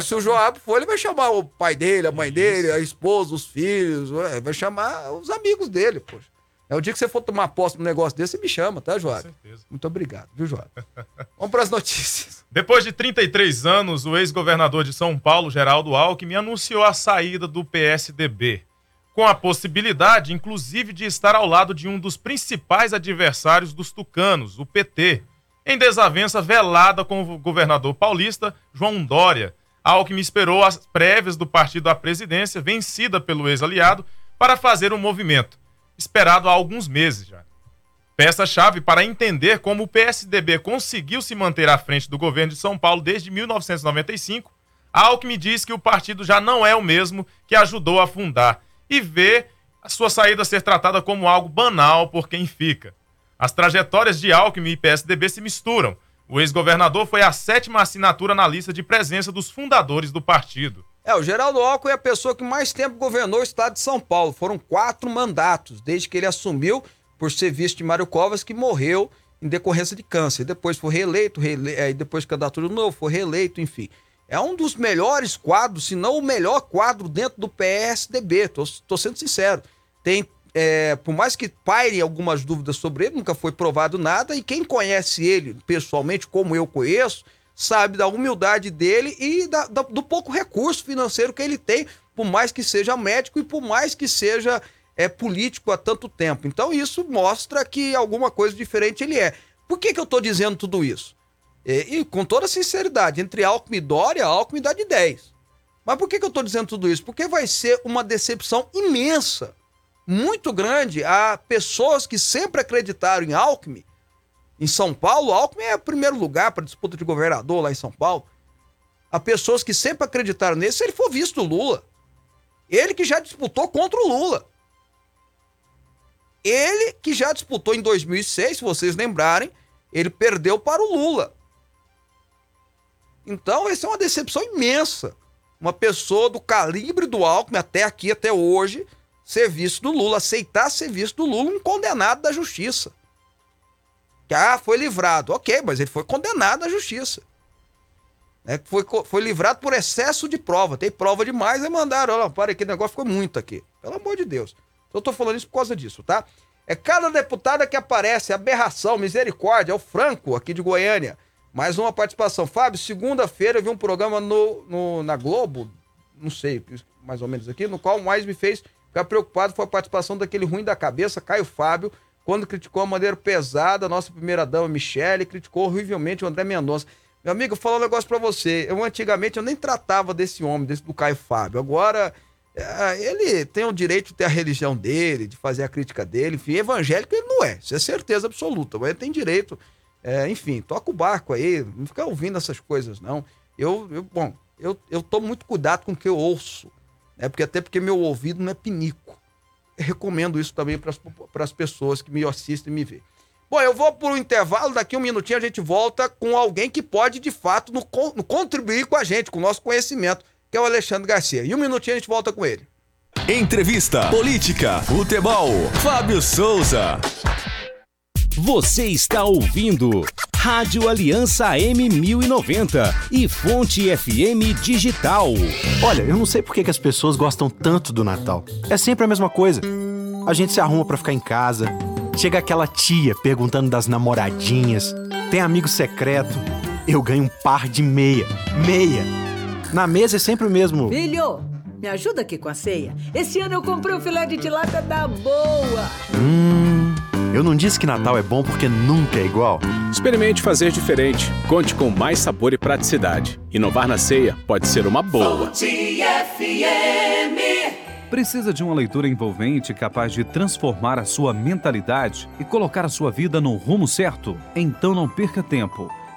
se, se o Joab for, ele vai chamar o pai dele, a mãe Isso. dele, a esposa, os filhos, vai chamar os amigos dele, poxa. É o dia que você for tomar posse num negócio desse, você me chama, tá, Joab? Com certeza. Muito obrigado, viu, Joab? Vamos para as notícias. Depois de 33 anos, o ex-governador de São Paulo, Geraldo Alckmin, anunciou a saída do PSDB, com a possibilidade, inclusive, de estar ao lado de um dos principais adversários dos tucanos, o PT, em desavença velada com o governador paulista, João Dória. Alckmin esperou as prévias do partido à presidência, vencida pelo ex-aliado, para fazer um movimento esperado há alguns meses já. Peça-chave para entender como o PSDB conseguiu se manter à frente do governo de São Paulo desde 1995, Alckmin diz que o partido já não é o mesmo que ajudou a fundar e vê a sua saída ser tratada como algo banal por quem fica. As trajetórias de Alckmin e PSDB se misturam. O ex-governador foi a sétima assinatura na lista de presença dos fundadores do partido. É, o Geraldo Alckmin é a pessoa que mais tempo governou o estado de São Paulo. Foram quatro mandatos, desde que ele assumiu por ser vice de Mário Covas, que morreu em decorrência de câncer. Depois foi reeleito, reele... é, depois candidatura novo, foi reeleito, enfim. É um dos melhores quadros, se não o melhor quadro dentro do PSDB, tô, tô sendo sincero. Tem, é, por mais que paire algumas dúvidas sobre ele, nunca foi provado nada, e quem conhece ele pessoalmente, como eu conheço, sabe da humildade dele e da, da, do pouco recurso financeiro que ele tem, por mais que seja médico e por mais que seja é, político há tanto tempo. Então isso mostra que alguma coisa diferente ele é. Por que, que eu estou dizendo tudo isso? E, e, com toda sinceridade, entre Alckmin e Dória, Alckmin dá de 10. Mas por que, que eu estou dizendo tudo isso? Porque vai ser uma decepção imensa, muito grande, a pessoas que sempre acreditaram em Alckmin em São Paulo, Alckmin é o primeiro lugar para disputa de governador lá em São Paulo. Há pessoas que sempre acreditaram nele se ele for visto Lula. Ele que já disputou contra o Lula. Ele que já disputou em 2006, se vocês lembrarem, ele perdeu para o Lula. Então, essa é uma decepção imensa. Uma pessoa do calibre do Alckmin, até aqui, até hoje, ser visto do Lula, aceitar ser visto do Lula, um condenado da justiça. Que, ah, foi livrado. Ok, mas ele foi condenado à justiça. É, foi, foi livrado por excesso de prova. Tem prova demais, e mandaram. Olha, para que negócio ficou muito aqui. Pelo amor de Deus. Eu tô falando isso por causa disso, tá? É cada deputada que aparece, aberração, misericórdia, é o Franco, aqui de Goiânia. Mais uma participação. Fábio, segunda-feira eu vi um programa no, no, na Globo, não sei, mais ou menos aqui, no qual mais me fez Ficar preocupado foi a participação daquele ruim da cabeça, Caio Fábio, quando criticou a maneira pesada a nossa primeira-dama Michele, criticou horrivelmente o André Mendonça. Meu amigo, eu vou falar um negócio pra você. Eu antigamente eu nem tratava desse homem, desse do Caio Fábio. Agora, é, ele tem o direito de ter a religião dele, de fazer a crítica dele. Enfim, evangélico ele não é. Isso é certeza absoluta. Mas ele tem direito. É, enfim, toca o barco aí. Não fica ouvindo essas coisas, não. Eu, eu bom, eu, eu tomo muito cuidado com o que eu ouço. Né? Porque até porque meu ouvido não é pinico recomendo isso também para as pessoas que me assistem e me veem. Bom, eu vou para o intervalo, daqui um minutinho a gente volta com alguém que pode, de fato, no, no contribuir com a gente, com o nosso conhecimento, que é o Alexandre Garcia. E um minutinho a gente volta com ele. Entrevista, política, futebol, Fábio Souza. Você está ouvindo Rádio Aliança M1090 e Fonte FM Digital. Olha, eu não sei por que as pessoas gostam tanto do Natal. É sempre a mesma coisa. A gente se arruma para ficar em casa, chega aquela tia perguntando das namoradinhas, tem amigo secreto. Eu ganho um par de meia. Meia! Na mesa é sempre o mesmo. Filho, me ajuda aqui com a ceia. Esse ano eu comprei um filé de tilápia da boa. Hum. Eu não disse que Natal é bom porque nunca é igual. Experimente fazer diferente. Conte com mais sabor e praticidade. Inovar na ceia pode ser uma boa. Precisa de uma leitura envolvente capaz de transformar a sua mentalidade e colocar a sua vida no rumo certo? Então não perca tempo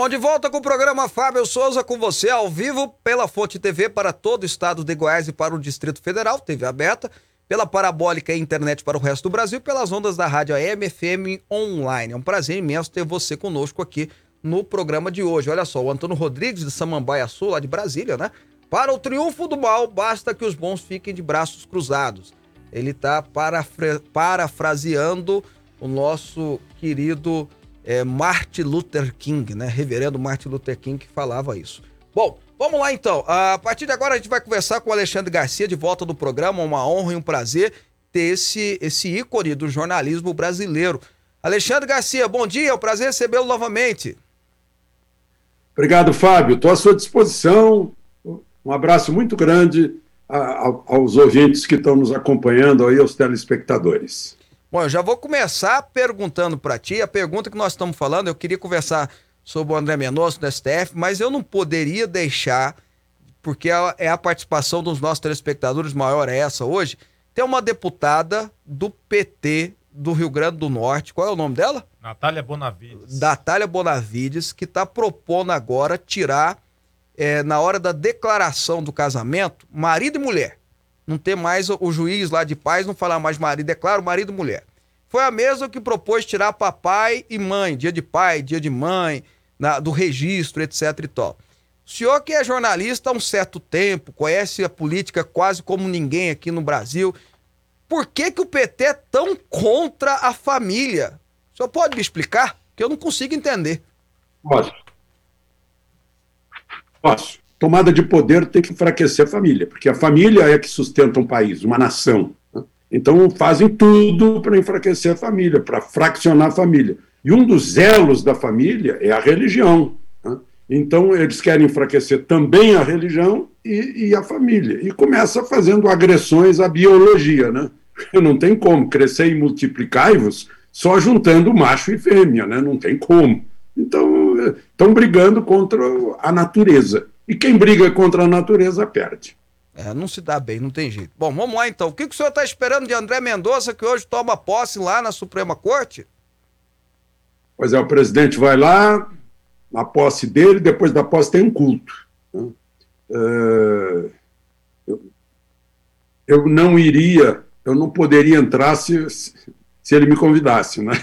Bom, de volta com o programa Fábio Souza com você ao vivo pela Fonte TV para todo o estado de Goiás e para o Distrito Federal, TV aberta, pela parabólica e internet para o resto do Brasil, pelas ondas da rádio AM FM online. É um prazer imenso ter você conosco aqui no programa de hoje. Olha só, o Antônio Rodrigues de Samambaia Sul, lá de Brasília, né? Para o triunfo do mal, basta que os bons fiquem de braços cruzados. Ele está parafraseando o nosso querido é, Martin Luther King, né? Reverendo Martin Luther King que falava isso. Bom, vamos lá então. A partir de agora a gente vai conversar com o Alexandre Garcia de volta do programa. Uma honra e um prazer ter esse, esse ícone do jornalismo brasileiro. Alexandre Garcia, bom dia, é um prazer recebê-lo novamente. Obrigado, Fábio. Estou à sua disposição. Um abraço muito grande aos ouvintes que estão nos acompanhando aí, aos telespectadores. Bom, eu já vou começar perguntando para ti. A pergunta que nós estamos falando, eu queria conversar sobre o André Mendonça do STF, mas eu não poderia deixar, porque é a participação dos nossos telespectadores maior é essa hoje. Tem uma deputada do PT do Rio Grande do Norte, qual é o nome dela? Natália Bonavides. Natália Bonavides, que está propondo agora tirar, é, na hora da declaração do casamento, marido e mulher não ter mais o juiz lá de paz, não falar mais marido, é claro, marido e mulher. Foi a mesma que propôs tirar papai e mãe, dia de pai, dia de mãe, na, do registro, etc e tal. O senhor que é jornalista há um certo tempo, conhece a política quase como ninguém aqui no Brasil, por que, que o PT é tão contra a família? O senhor pode me explicar? Que eu não consigo entender. Posso. Posso tomada de poder tem que enfraquecer a família, porque a família é que sustenta um país, uma nação. Né? Então fazem tudo para enfraquecer a família, para fraccionar a família. E um dos elos da família é a religião. Né? Então eles querem enfraquecer também a religião e, e, a família. E começa fazendo agressões à biologia, né? Não tem como crescer e multiplicar-vos só juntando macho e fêmea, né? Não tem como. Então, estão brigando contra a natureza. E quem briga contra a natureza perde. É, não se dá bem, não tem jeito. Bom, vamos lá então. O que, que o senhor está esperando de André Mendonça, que hoje toma posse lá na Suprema Corte? Pois é, o presidente vai lá, na posse dele, depois da posse tem um culto. Né? É, eu não iria, eu não poderia entrar se, se ele me convidasse, né?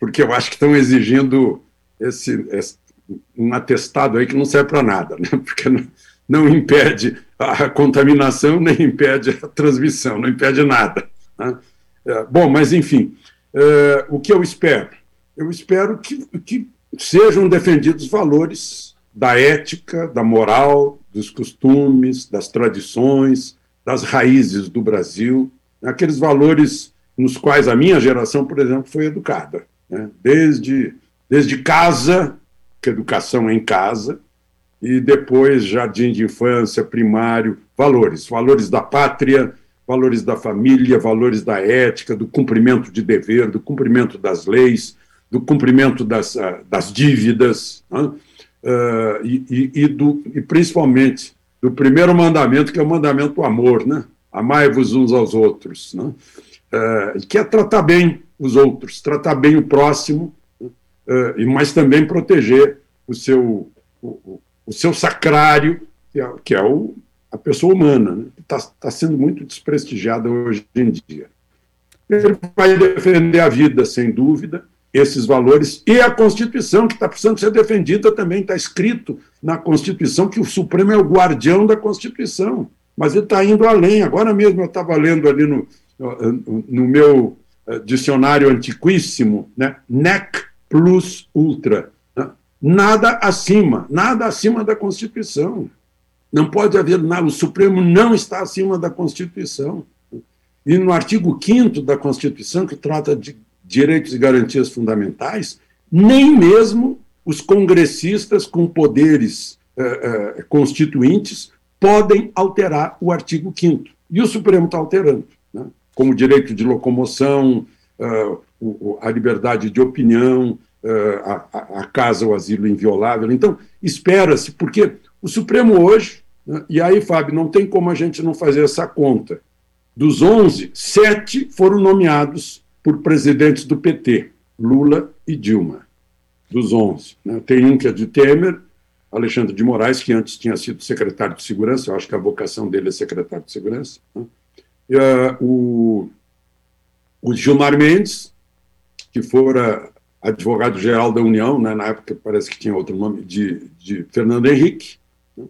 Porque eu acho que estão exigindo esse, esse um atestado aí que não serve para nada, né? Porque não, não, impede a contaminação, nem impede a transmissão, não impede nada. Né? É, bom, mas enfim, é, o que eu espero? Eu espero que, que sejam defendidos valores da ética, da moral, dos costumes, das tradições, das raízes do Brasil, aqueles valores nos quais a minha geração, por exemplo, foi educada. Né? Desde, desde casa, educação em casa, e depois jardim de infância, primário, valores, valores da pátria, valores da família, valores da ética, do cumprimento de dever, do cumprimento das leis, do cumprimento das, ah, das dívidas, né? uh, e, e, do, e principalmente do primeiro mandamento, que é o mandamento do amor, né? Amai-vos uns aos outros, né? Uh, que é tratar bem os outros, tratar bem o próximo, mas também proteger o seu, o, o seu sacrário, que é, que é o, a pessoa humana, né? que está tá sendo muito desprestigiada hoje em dia. Ele vai defender a vida, sem dúvida, esses valores e a Constituição, que está precisando ser defendida também. Está escrito na Constituição que o Supremo é o guardião da Constituição, mas ele está indo além. Agora mesmo eu estava lendo ali no, no meu eh, dicionário antiquíssimo, né? NEC plus ultra. Né? Nada acima, nada acima da Constituição. Não pode haver nada, o Supremo não está acima da Constituição. E no artigo 5 da Constituição, que trata de direitos e garantias fundamentais, nem mesmo os congressistas com poderes eh, eh, constituintes podem alterar o artigo 5 E o Supremo está alterando, né? como direito de locomoção, o, a liberdade de opinião, a, a, casa, o asilo inviolável. Então, espera-se, porque o Supremo hoje, né? e aí, Fábio, não tem como a gente não fazer essa conta. Dos 11, sete foram nomeados por presidentes do PT, Lula e Dilma, dos 11. Né? Tem um que é de Temer, Alexandre de Moraes, que antes tinha sido secretário de Segurança, eu acho que a vocação dele é secretário de Segurança. Né? E, uh, o, o Gilmar Mendes, que fora advogado-geral da União, né? na época parece que tinha outro nome, de, de Fernando Henrique, né?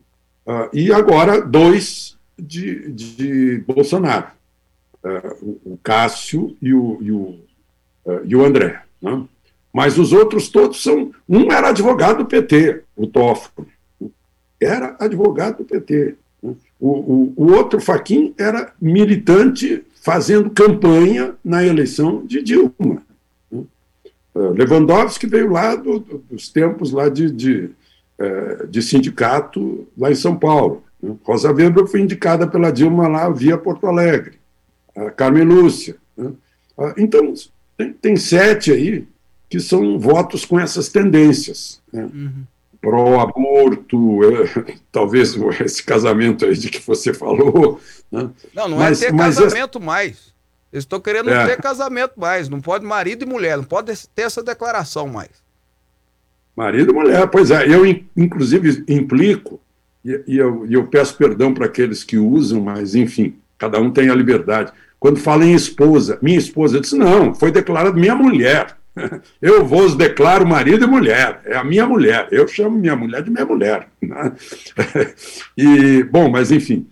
uh, e agora dois de, de Bolsonaro uh, o Cássio e o, e o, uh, e o André. Né? Mas os outros todos são. Um era advogado do PT, o Toffoli. Era advogado do PT. Né? O, o, o outro, Faquin, era militante fazendo campanha na eleição de Dilma. Né? Lewandowski veio lá do, dos tempos lá de, de, de, sindicato lá em São Paulo. Né? Rosa Weber foi indicada pela Dilma lá via Porto Alegre a Carmen Lúcia. Né? Ah, então, tem, tem, sete aí que são votos com essas tendências. Né? Uhum. Pró-aborto, é, talvez esse casamento aí de que você falou. Né? Não, não é mas, ter casamento é... mais. Eles estão querendo é. ter casamento mais. Não pode marido e mulher, não pode ter essa declaração mais. Marido e mulher, pois é. Eu, inclusive, implico, e, e eu, eu peço perdão para aqueles que usam, mas, enfim, cada um tem a liberdade. Quando fala em esposa, minha esposa, eu disse: não, foi declarado minha mulher. Eu vos declaro marido e mulher, é a minha mulher, eu chamo minha mulher de minha mulher. Né? E, bom, mas enfim.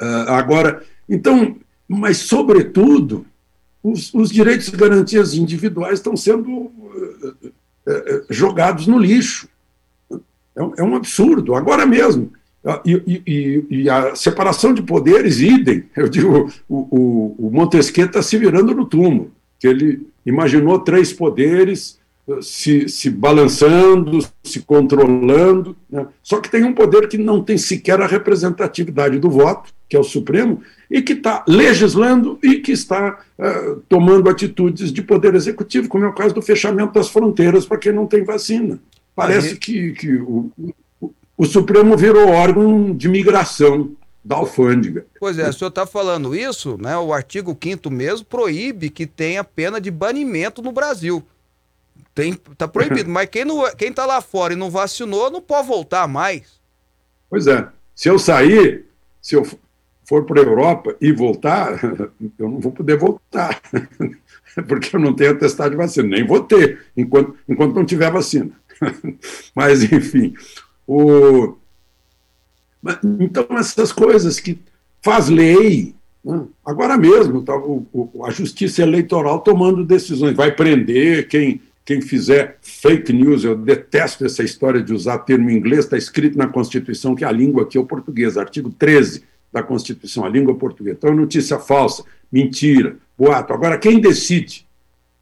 Ah, agora, então, mas sobretudo, os, os direitos e garantias individuais estão sendo eh, eh, eh, jogados no lixo. É, é um absurdo. Agora mesmo, ah, e, e, e, a separação de poderes, idem. Eu digo, o, o, o Montesquieu está se virando no túmulo, que ele imaginou três poderes se, se balançando, se controlando. Né? Só que tem um poder que não tem sequer a representatividade do voto, que é o Supremo, e que está legislando e que está uh, tomando atitudes de poder executivo, como é o caso do fechamento das fronteiras para quem não tem vacina. Parece que, que o, o Supremo virou órgão de migração da alfândega. Pois é, o senhor está falando isso, né? O artigo 5 mesmo proíbe que tenha pena de banimento no Brasil. Tem, tá proibido, mas quem, não, quem tá lá fora e não vacinou não pode voltar mais. Pois é. Se eu sair, se eu for para a Europa e voltar, eu não vou poder voltar, porque eu não tenho atestado de vacina, nem vou ter, enquanto, enquanto não tiver vacina. Mas, enfim, o... então essas coisas que faz lei, né? agora mesmo tá, o, a justiça eleitoral tomando decisões, vai prender quem, quem fizer fake news, eu detesto essa história de usar termo inglês, está escrito na Constituição que a língua aqui é o português, artigo 13 da Constituição, a língua portuguesa. Então, é notícia falsa, mentira, boato. Agora, quem decide?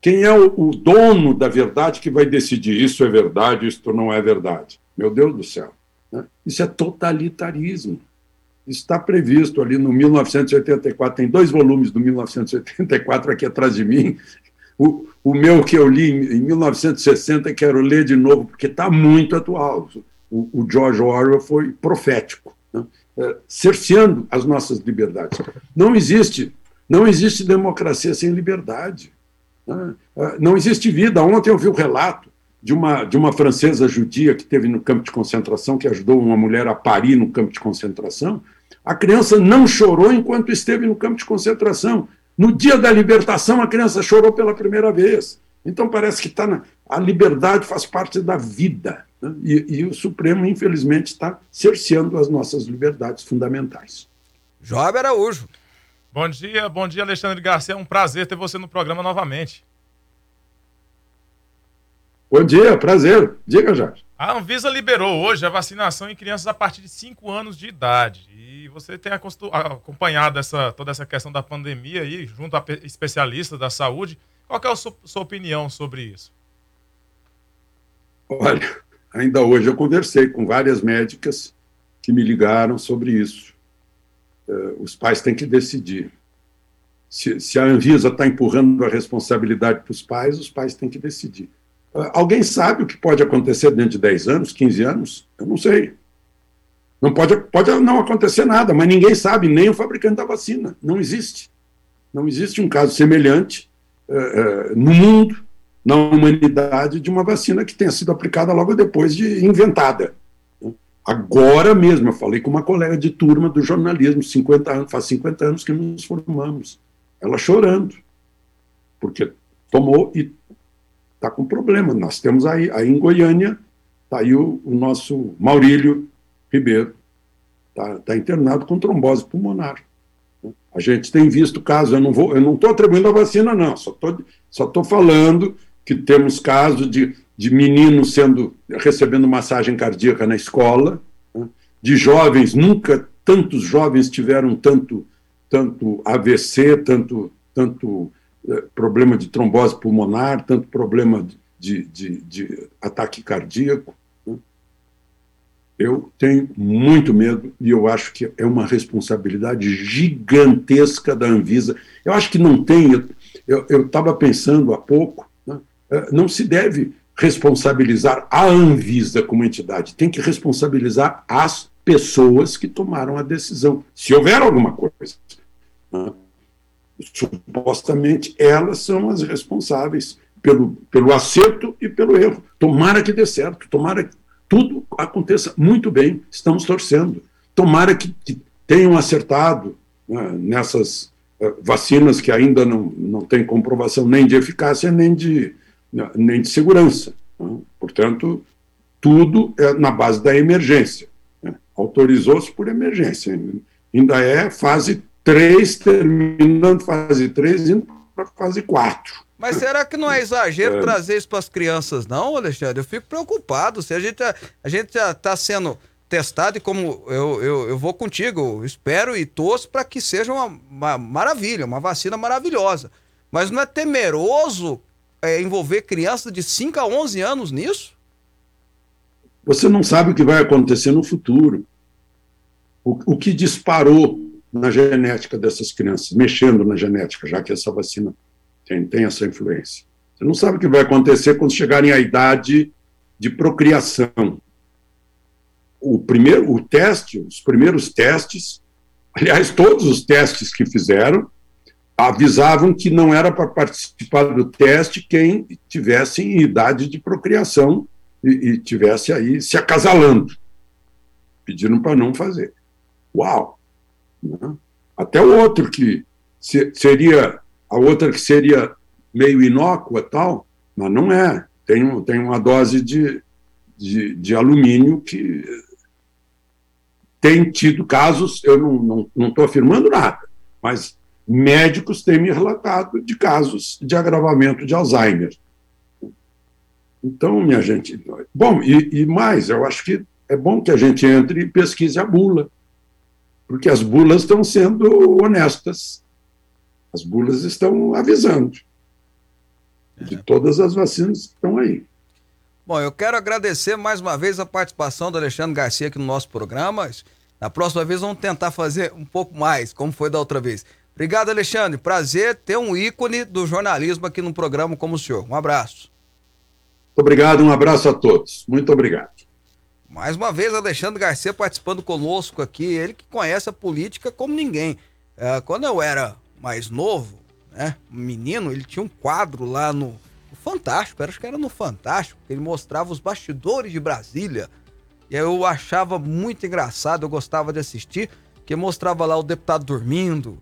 Quem é o, o, dono da verdade que vai decidir isso é verdade, isso não é verdade? Meu Deus do céu. Né? Isso é totalitarismo. Está previsto ali no 1984, tem dois volumes do 1984 aqui atrás de mim. O, o meu que eu li em 1960, quero ler de novo, porque está muito atual. O, o George Orwell foi profético é, cerceando as nossas liberdades. Não existe, não existe democracia sem liberdade. Né? É, não existe vida. Ontem eu vi o um relato de uma, de uma francesa judia que teve no campo de concentração, que ajudou uma mulher a parir no campo de concentração. A criança não chorou enquanto esteve no campo de concentração. No dia da libertação, a criança chorou pela primeira vez. Então parece que tá na, a liberdade faz parte da vida. Né? E, e, o Supremo, infelizmente, está cerceando as nossas liberdades fundamentais. Job Araújo. Bom dia, bom dia, Alexandre Garcia. É um prazer ter você no programa novamente. Bom dia, prazer. Diga, Jorge. A Anvisa liberou hoje a vacinação em crianças a partir de 5 anos de idade. E você tem acompanhado essa, toda essa questão da pandemia aí, junto a especialistas da saúde. Qual é a sua, sua opinião sobre isso? Olha, ainda hoje eu conversei com várias médicas que me ligaram sobre isso. Uh, os pais têm que decidir. Se, se a Anvisa está empurrando a responsabilidade para os pais, os pais têm que decidir. Alguém sabe o que pode acontecer dentro de 10 anos, 15 anos? Eu não sei. Não pode, pode não acontecer nada, mas ninguém sabe, nem o fabricante da vacina. Não existe. Não existe um caso semelhante uh, no mundo na humanidade de uma vacina que tenha sido aplicada logo depois de inventada. Agora mesmo, eu falei com uma colega de turma do jornalismo, 50 anos, faz 50 anos que nos formamos. Ela chorando, porque tomou e está com problema. Nós temos aí, aí em Goiânia, está aí o, o, nosso Maurílio Ribeiro, está tá internado com trombose pulmonar. A gente tem visto casos, eu não vou, eu não estou atribuindo a vacina, não, só estou só tô falando que temos casos de, de meninos sendo recebendo massagem cardíaca na escola, né? de jovens, nunca tantos jovens tiveram tanto, tanto AVC, tanto, tanto problema de trombose pulmonar, tanto problema de, de, de ataque cardíaco. Né? Eu tenho muito medo e eu acho que é uma responsabilidade gigantesca da Anvisa. Eu acho que não tem. Eu estava pensando há pouco eh, não se deve responsabilizar a Anvisa como entidade, tem que responsabilizar as pessoas que tomaram a decisão, se houver alguma coisa. Né? Supostamente elas são as responsáveis pelo, pelo acerto e pelo erro. Tomara que dê certo, tomara que tudo aconteça muito bem, estamos torcendo. Tomara que, que tenham acertado né, nessas uh, vacinas que ainda não, não têm comprovação nem de eficácia nem de, nem de segurança. Né? Portanto, tudo é na base da emergência. Né? Autorizou-se por emergência. Ainda é fase 3, terminando fase 3, indo para fase 4. Mas será que não é exagero é. trazer isso para as crianças, não, Alexandre? Eu fico preocupado. Se a gente, a gente já está sendo testado e como eu, eu, eu vou contigo, espero e torço para que seja uma, uma maravilha, uma vacina maravilhosa. Mas não é temeroso é, envolver crianças de 5 a 11 anos nisso? Você não sabe o que vai acontecer no futuro. O, o que disparou na genética dessas crianças, mexendo na genética, já que essa vacina tem, tem essa influência. Você não sabe o que vai acontecer quando chegarem à idade de procriação. O primeiro, o teste, os primeiros testes, aliás, todos os testes que fizeram, avisavam que não era para participar do teste quem tivesse em idade de procriação e, e tivesse aí se acasalando. Pediram para não fazer. Uau! Né? Até o outro que se, seria, a outra que seria meio inócua tal, mas não é. Tem, tem uma dose de, de, de alumínio que tem tido casos, eu não estou afirmando nada, mas médicos têm me relatado de casos de agravamento de Alzheimer. Então, minha gente. Bom, e, e, mais, eu acho que é bom que a gente entre e pesquise a bula, porque as bulas estão sendo honestas. As bulas estão avisando de todas as vacinas que estão aí. Bom, eu quero agradecer mais uma vez a participação do Alexandre Garcia aqui no nosso programa. Na próxima vez vamos tentar fazer um pouco mais, como foi da outra vez. Obrigado, Alexandre. Prazer ter um ícone do jornalismo aqui no programa como o senhor. Um abraço. Muito obrigado, um abraço a todos. Muito obrigado. Mais uma vez, Alexandre Garcia participando conosco aqui, ele que conhece a política como ninguém. É, quando eu era mais novo, né, menino, ele tinha um quadro lá no, Fantástico, acho que era no Fantástico, que ele mostrava os bastidores de Brasília. E eu achava muito engraçado, eu gostava de assistir, que mostrava lá o deputado dormindo,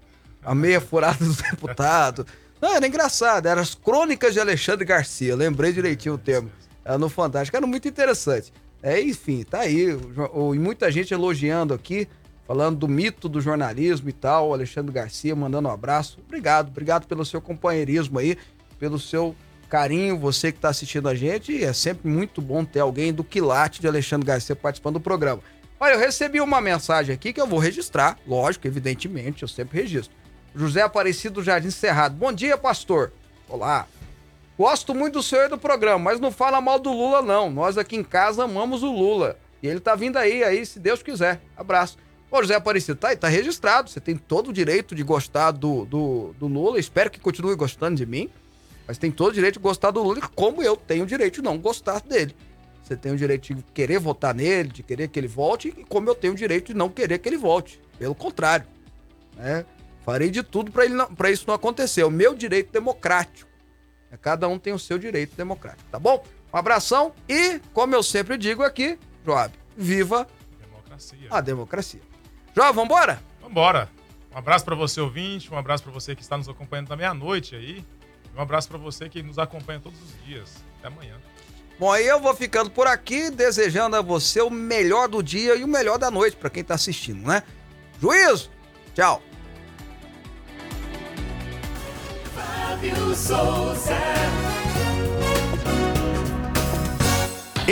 a meia furada do deputado. Não, era engraçado, eram as crônicas de Alexandre Garcia, lembrei direitinho o termo. Era no Fantástico, era muito interessante. É, enfim, tá aí. E muita gente elogiando aqui, falando do mito do jornalismo e tal. Alexandre Garcia mandando um abraço. Obrigado, obrigado pelo seu companheirismo aí, pelo seu carinho, você que está assistindo a gente. É sempre muito bom ter alguém do quilate de Alexandre Garcia participando do programa. Olha, eu recebi uma mensagem aqui que eu vou registrar, lógico, evidentemente, eu sempre registro. José Aparecido Jardim Cerrado. Bom dia, pastor. Olá. Gosto muito do senhor e do programa, mas não fala mal do Lula, não. Nós aqui em casa amamos o Lula. E ele tá vindo aí, aí, se Deus quiser. Abraço. Ô, José Aparecido, tá tá registrado. Você tem todo o direito de gostar do, do, do Lula. Espero que continue gostando de mim. Mas tem todo o direito de gostar do Lula, como eu tenho o direito de não gostar dele. Você tem o direito de querer votar nele, de querer que ele volte, e como eu tenho o direito de não querer que ele volte. Pelo contrário. Né? Farei de tudo para isso não acontecer. É o meu direito democrático. É, cada um tem o seu direito democrático, tá bom? Um abração e, como eu sempre digo aqui, Joab, viva democracia. a democracia. Joab, vambora? Vambora. Um abraço para você, ouvinte. Um abraço para você que está nos acompanhando da meia-noite aí. Um abraço para você que nos acompanha todos os dias. Até amanhã. Bom, aí eu vou ficando por aqui, desejando a você o melhor do dia e o melhor da noite para quem está assistindo, né? Juízo! Tchau! Flávio Souza.